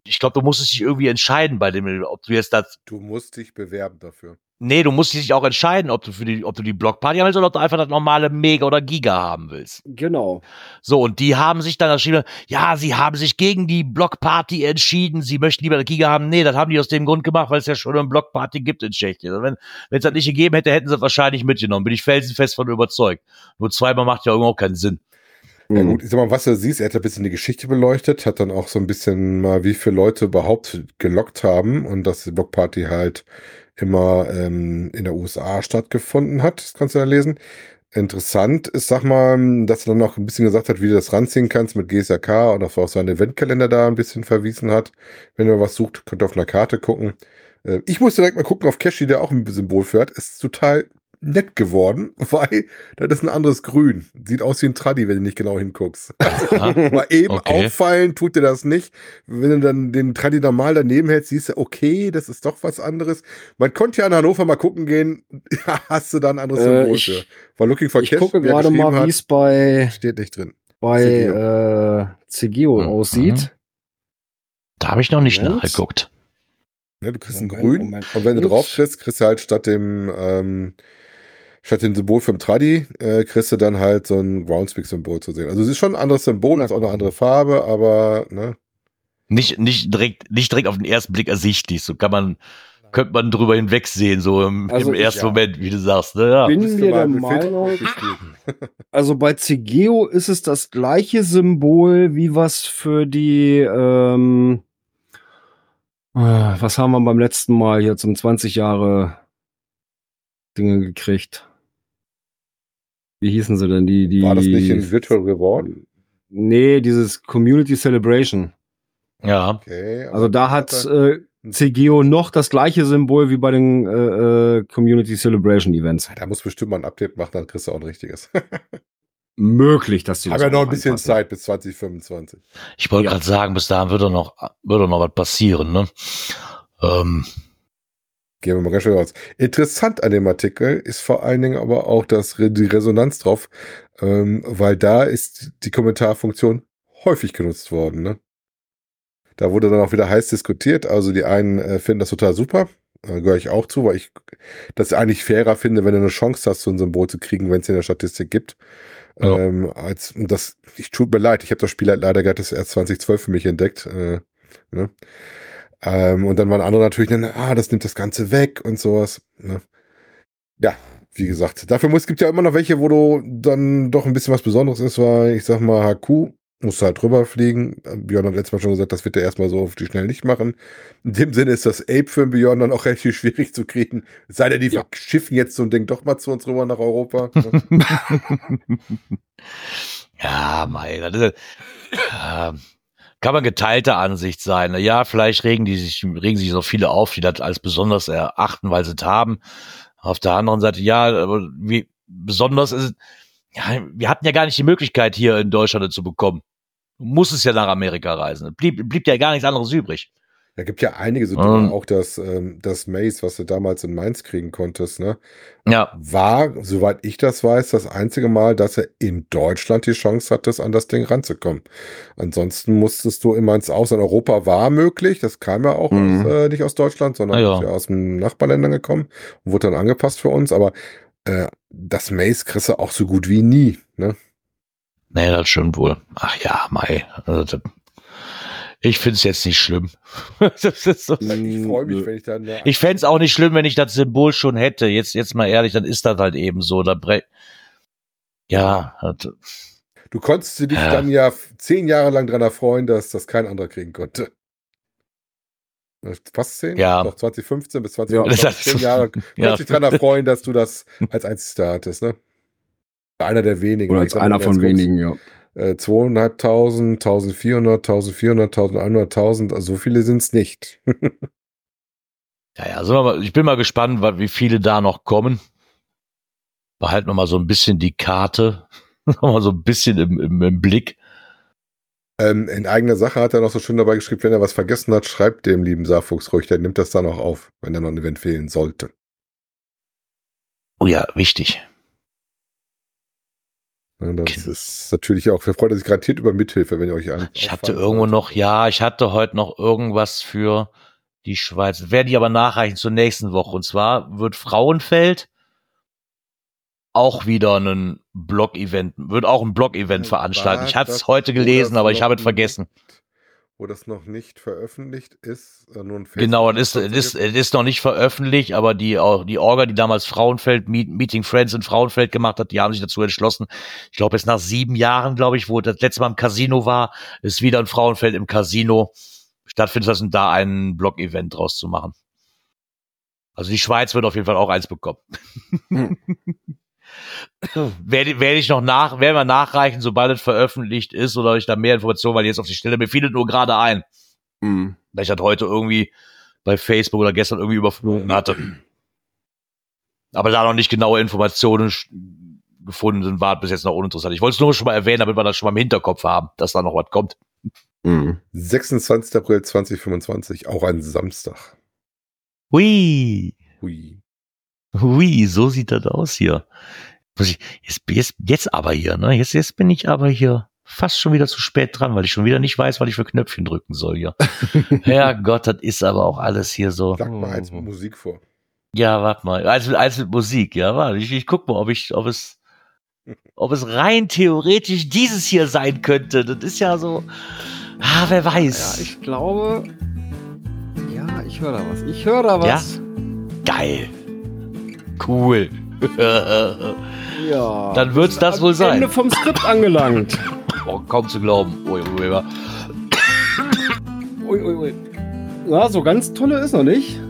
ich glaube, du musstest dich irgendwie entscheiden bei dem, ob du jetzt das, Du musst dich bewerben dafür. Nee, du musst dich auch entscheiden, ob du für die, ob du die Blockparty haben willst oder ob du einfach das normale Mega oder Giga haben willst. Genau. So, und die haben sich dann geschrieben, ja, sie haben sich gegen die Blockparty entschieden, sie möchten lieber Giga haben. Nee, das haben die aus dem Grund gemacht, weil es ja schon eine Blockparty gibt in Tschechien. Also wenn es das nicht gegeben hätte, hätten sie es wahrscheinlich mitgenommen. Bin ich felsenfest von überzeugt. Nur zweimal macht ja irgendwo auch keinen Sinn. Ja gut, ich sag mal, was du siehst, er hat ein bisschen die Geschichte beleuchtet, hat dann auch so ein bisschen mal, wie viele Leute überhaupt gelockt haben und dass die Blockparty halt immer ähm, in der USA stattgefunden hat. Das kannst du da lesen. Interessant ist, sag mal, dass er dann noch ein bisschen gesagt hat, wie du das ranziehen kannst mit GSAK und auch auf seinen Eventkalender da ein bisschen verwiesen hat. Wenn ihr was sucht, könnt ihr auf einer Karte gucken. Äh, Ich musste direkt mal gucken auf Cashy, der auch ein Symbol für. Ist total nett geworden, weil das ist ein anderes Grün. Sieht aus wie ein Tradi, wenn du nicht genau hinguckst. Mal eben Okay. auffallen tut dir das nicht. Wenn du dann den Tradi normal daneben hältst, siehst du, okay, das ist doch was anderes. Man konnte ja in Hannover mal gucken gehen, hast du da ein anderes Äh, Symbol ich- für. War Looking for Ich Cash, gucke gerade mal, wie es bei, steht nicht drin. bei CGO. äh, CGO Mhm. aussieht. Da habe ich noch nicht Moment. nachgeguckt. Ne, du kriegst ein Moment, Grün Moment. und wenn du drauf kriegst, kriegst du halt statt dem ähm, statt dem Symbol vom Tradi, äh, kriegst du dann halt so ein Groundspeak-Symbol zu sehen. Also es ist schon ein anderes Symbol, ist auch eine andere Farbe, aber ne, Nicht, nicht direkt, nicht direkt auf den ersten Blick ersichtlich. So kann man, könnte man drüber hinwegsehen, so im, Also im ich- ersten ja. Moment, wie du sagst. Ne? Ja. Bin mir der Meinung, also bei CGO ist es das gleiche Symbol, wie was für die, ähm, äh, was haben wir beim letzten Mal hier zum 20 Jahre Dinge gekriegt? Wie hießen sie denn? Die, die, War das nicht in Virtual Reward? Nee, dieses Community Celebration. ja. Okay. Also da hat äh, CGO noch das gleiche Symbol wie bei den äh, äh, Community Celebration Events. da muss bestimmt mal ein Update machen, dann kriegst du auch ein richtiges. Möglich, dass die Haben das ja noch ein bisschen anpassen. Zeit bis 2025. Ich wollte Ja. gerade sagen, bis dahin würde noch, würde noch was passieren, ne? Ähm, Gehen wir mal ganz schnell raus. Interessant an dem Artikel ist vor allen Dingen aber auch das, die Resonanz drauf, ähm, weil da ist die Kommentarfunktion häufig genutzt worden. Ne? Da wurde dann auch wieder heiß diskutiert. Also die einen äh, finden das total super. Da gehöre ich auch zu, weil ich das eigentlich fairer finde, wenn du eine Chance hast, so ein Symbol zu kriegen, wenn es in der Statistik gibt. Ja. Ähm, als das, ich tut mir leid, ich habe das Spiel halt leider gerade erst 2012 für mich entdeckt. Äh, ne? Ähm, und dann waren andere natürlich, dann, ah, das nimmt das Ganze weg und sowas. Ne? Ja, wie gesagt, dafür muss, es gibt ja immer noch welche, wo du dann doch ein bisschen was Besonderes ist, weil ich sag mal, HQ musst du halt drüber fliegen. Björn hat letztes Mal schon gesagt, das wird er erstmal so auf die schnell nicht machen. In dem Sinne ist das Ape für Björn dann auch relativ schwierig zu kriegen. Sei denn, die Ja. schiffen jetzt so ein Ding doch mal zu uns rüber nach Europa. ne? ja, mei, das ist, ja, ähm, kann man geteilter Ansicht sein. ne? Ja, vielleicht regen die sich, regen sich so viele auf, die das als besonders erachten, weil sie es haben. Auf der anderen Seite, ja, aber wie besonders ist es, ja, wir hatten ja gar nicht die Möglichkeit, hier in Deutschland zu bekommen. Du musstest ja nach Amerika reisen. Blieb, blieb ja gar nichts anderes übrig. Da gibt ja einige so Ähm. Dinge, auch das, ähm, das Maze, was du damals in Mainz kriegen konntest, ne? Ja, War, soweit ich das weiß, das einzige Mal, dass er in Deutschland die Chance hattest, an das Ding ranzukommen. Ansonsten musstest du immer ins Ausland. Europa war möglich, das kam ja auch Mhm. aus, äh, nicht aus Deutschland, sondern Ah, ja. ja aus den Nachbarländern gekommen und wurde dann angepasst für uns. Aber äh, das Maze kriegst du auch so gut wie nie, ne? nee, das stimmt wohl. Ach ja, mei. Also, ich find's jetzt nicht schlimm. das ist so. Ich freue mich, wenn ich dann. äh, Ich fänd's auch nicht schlimm, wenn ich das Symbol schon hätte. Jetzt, jetzt mal ehrlich, dann ist das halt eben so. Da bre ja, das, Du konntest dich Ja. dann ja zehn Jahre lang dran erfreuen, dass das kein anderer kriegen konnte. Fast zehn? Ja. Doch 2015 bis Ja. 2020. Das ist- zehn Jahre. Ja. Konntest dich dran erfreuen, dass du das als einzigster hattest, ne? Einer der wenigen. Oder als einer von wenigen, ja. Äh, 2.500, 1.400, 1.400, 1.100, also so viele sind es nicht. Ja, ja, mal, ich bin mal gespannt, wie viele da noch kommen. Behalten wir mal so ein bisschen die Karte, mal so ein bisschen im, im, im Blick. Ähm, in eigener Sache hat er noch so schön dabei geschrieben, wenn er was vergessen hat, schreibt dem lieben Saarfuchs ruhig, der nimmt das dann auch auf, wenn da noch ein Event fehlen sollte. Oh ja, wichtig. Ja, das ist natürlich auch, freut er sich garantiert über Mithilfe, wenn ihr euch an. Ich hatte irgendwo noch, ja, ich hatte heute noch irgendwas für die Schweiz. Werde ich aber nachreichen zur nächsten Woche. Und zwar wird Frauenfeld auch wieder ein Blog-Event, wird auch ein Blog-Event veranstalten. Ich hatte es heute gelesen, aber ich habe es vergessen. Wo das noch nicht veröffentlicht ist, äh, nur ein Genau, es ist, es ist, es ist noch nicht veröffentlicht, aber die, die Orga, die damals Frauenfeld, Meet, Meeting Friends in Frauenfeld gemacht hat, die haben sich dazu entschlossen. Ich glaube, jetzt nach sieben Jahren, glaube ich, wo das letzte Mal im Casino war, ist wieder ein Frauenfeld im Casino stattfindet, das und da ein Blog-Event draus zu machen. Also die Schweiz wird auf jeden Fall auch eins bekommen. Hm. werde, werde ich noch nach, werden wir nachreichen, sobald es veröffentlicht ist oder ich da mehr Informationen, weil jetzt auf die Stelle mir fiel es nur gerade ein Mhm. weil ich das heute irgendwie bei Facebook oder gestern irgendwie überflogen hatte. Aber da noch nicht genaue Informationen gefunden sind, war bis jetzt noch uninteressant. Ich wollte es nur schon mal erwähnen, damit wir das schon mal im Hinterkopf haben, dass da noch was kommt. Mhm. 26. April 2025, auch ein Samstag. Hui, Hui. hui, so sieht das aus hier. Muss ich, jetzt, jetzt, jetzt aber hier, ne? Jetzt, jetzt bin ich aber hier fast schon wieder zu spät dran, weil ich schon wieder nicht weiß, was ich für Knöpfchen drücken soll hier. Herrgott, das ist aber auch alles hier so. Sag mal eins mit Musik vor. Ja, warte mal. Eins mit, eins mit Musik, ja, warte. Ich, ich guck mal, ob ich, ob es, ob es rein theoretisch dieses hier sein könnte. Das ist ja so. Ah, wer Ja, weiß. ich glaube. Ja, ich höre da was. Ich höre da was. Geil. Cool. Ja. Dann wird's das wohl sein. Ende vom Skript angelangt. oh, kaum zu glauben. Ui, ui, ui. Ui, ui, ui. Ja, so ganz tolle ist noch nicht.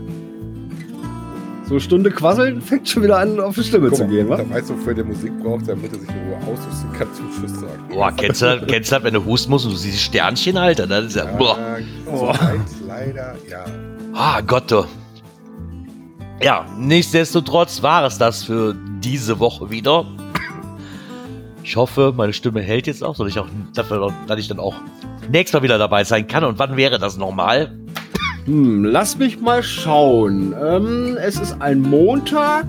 So Stunde quasseln fängt schon wieder an, auf die Stimme Guck zu gehen, wa? da weißt du, wofür der Musik braucht, damit er sich in Ruhe ausrüsten kann zum Tschüss sagen. Boah, kennst du, das- kennst du wenn du husten musst und du siehst Sternchen, Alter? Das ist ja, boah. Ja, so eins, leider, ja. Ah, Gott, du. Ja, nichtsdestotrotz war es das für diese Woche wieder. Ich hoffe, meine Stimme hält jetzt auch, dass ich, auch, dafür, dass ich dann auch nächstes Mal wieder dabei sein kann. Und wann wäre das nochmal? Hm, lass mich mal schauen. Ähm, es ist ein Montag.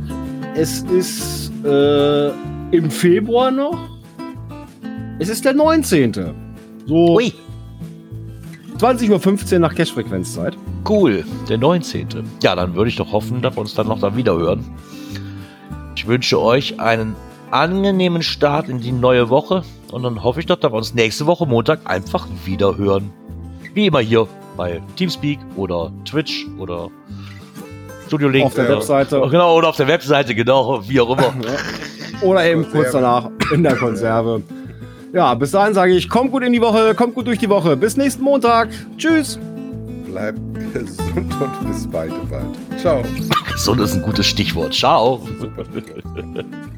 Es ist äh, im Februar noch. Es ist der 19. So Ui, 20.15 Uhr nach Cash-Frequenzzeit. Cool, der 19. Ja, dann würde ich doch hoffen, dass wir uns dann noch da wieder hören. Ich wünsche euch einen angenehmen Start in die neue Woche und dann hoffe ich doch, dass wir uns nächste Woche Montag einfach wieder hören. Wie immer hier bei Teamspeak oder Twitch oder Studio Link. Auf der oder, Webseite. Genau, oder auf der Webseite, genau, wie auch immer. Oder eben Konserve. kurz danach in der Konserve. Ja, bis dahin sage ich, kommt gut in die Woche, kommt gut durch die Woche. Bis nächsten Montag. Tschüss. Bleibt gesund und bis bald bald. Ciao. Gesund ist ein gutes Stichwort. Ciao. Super.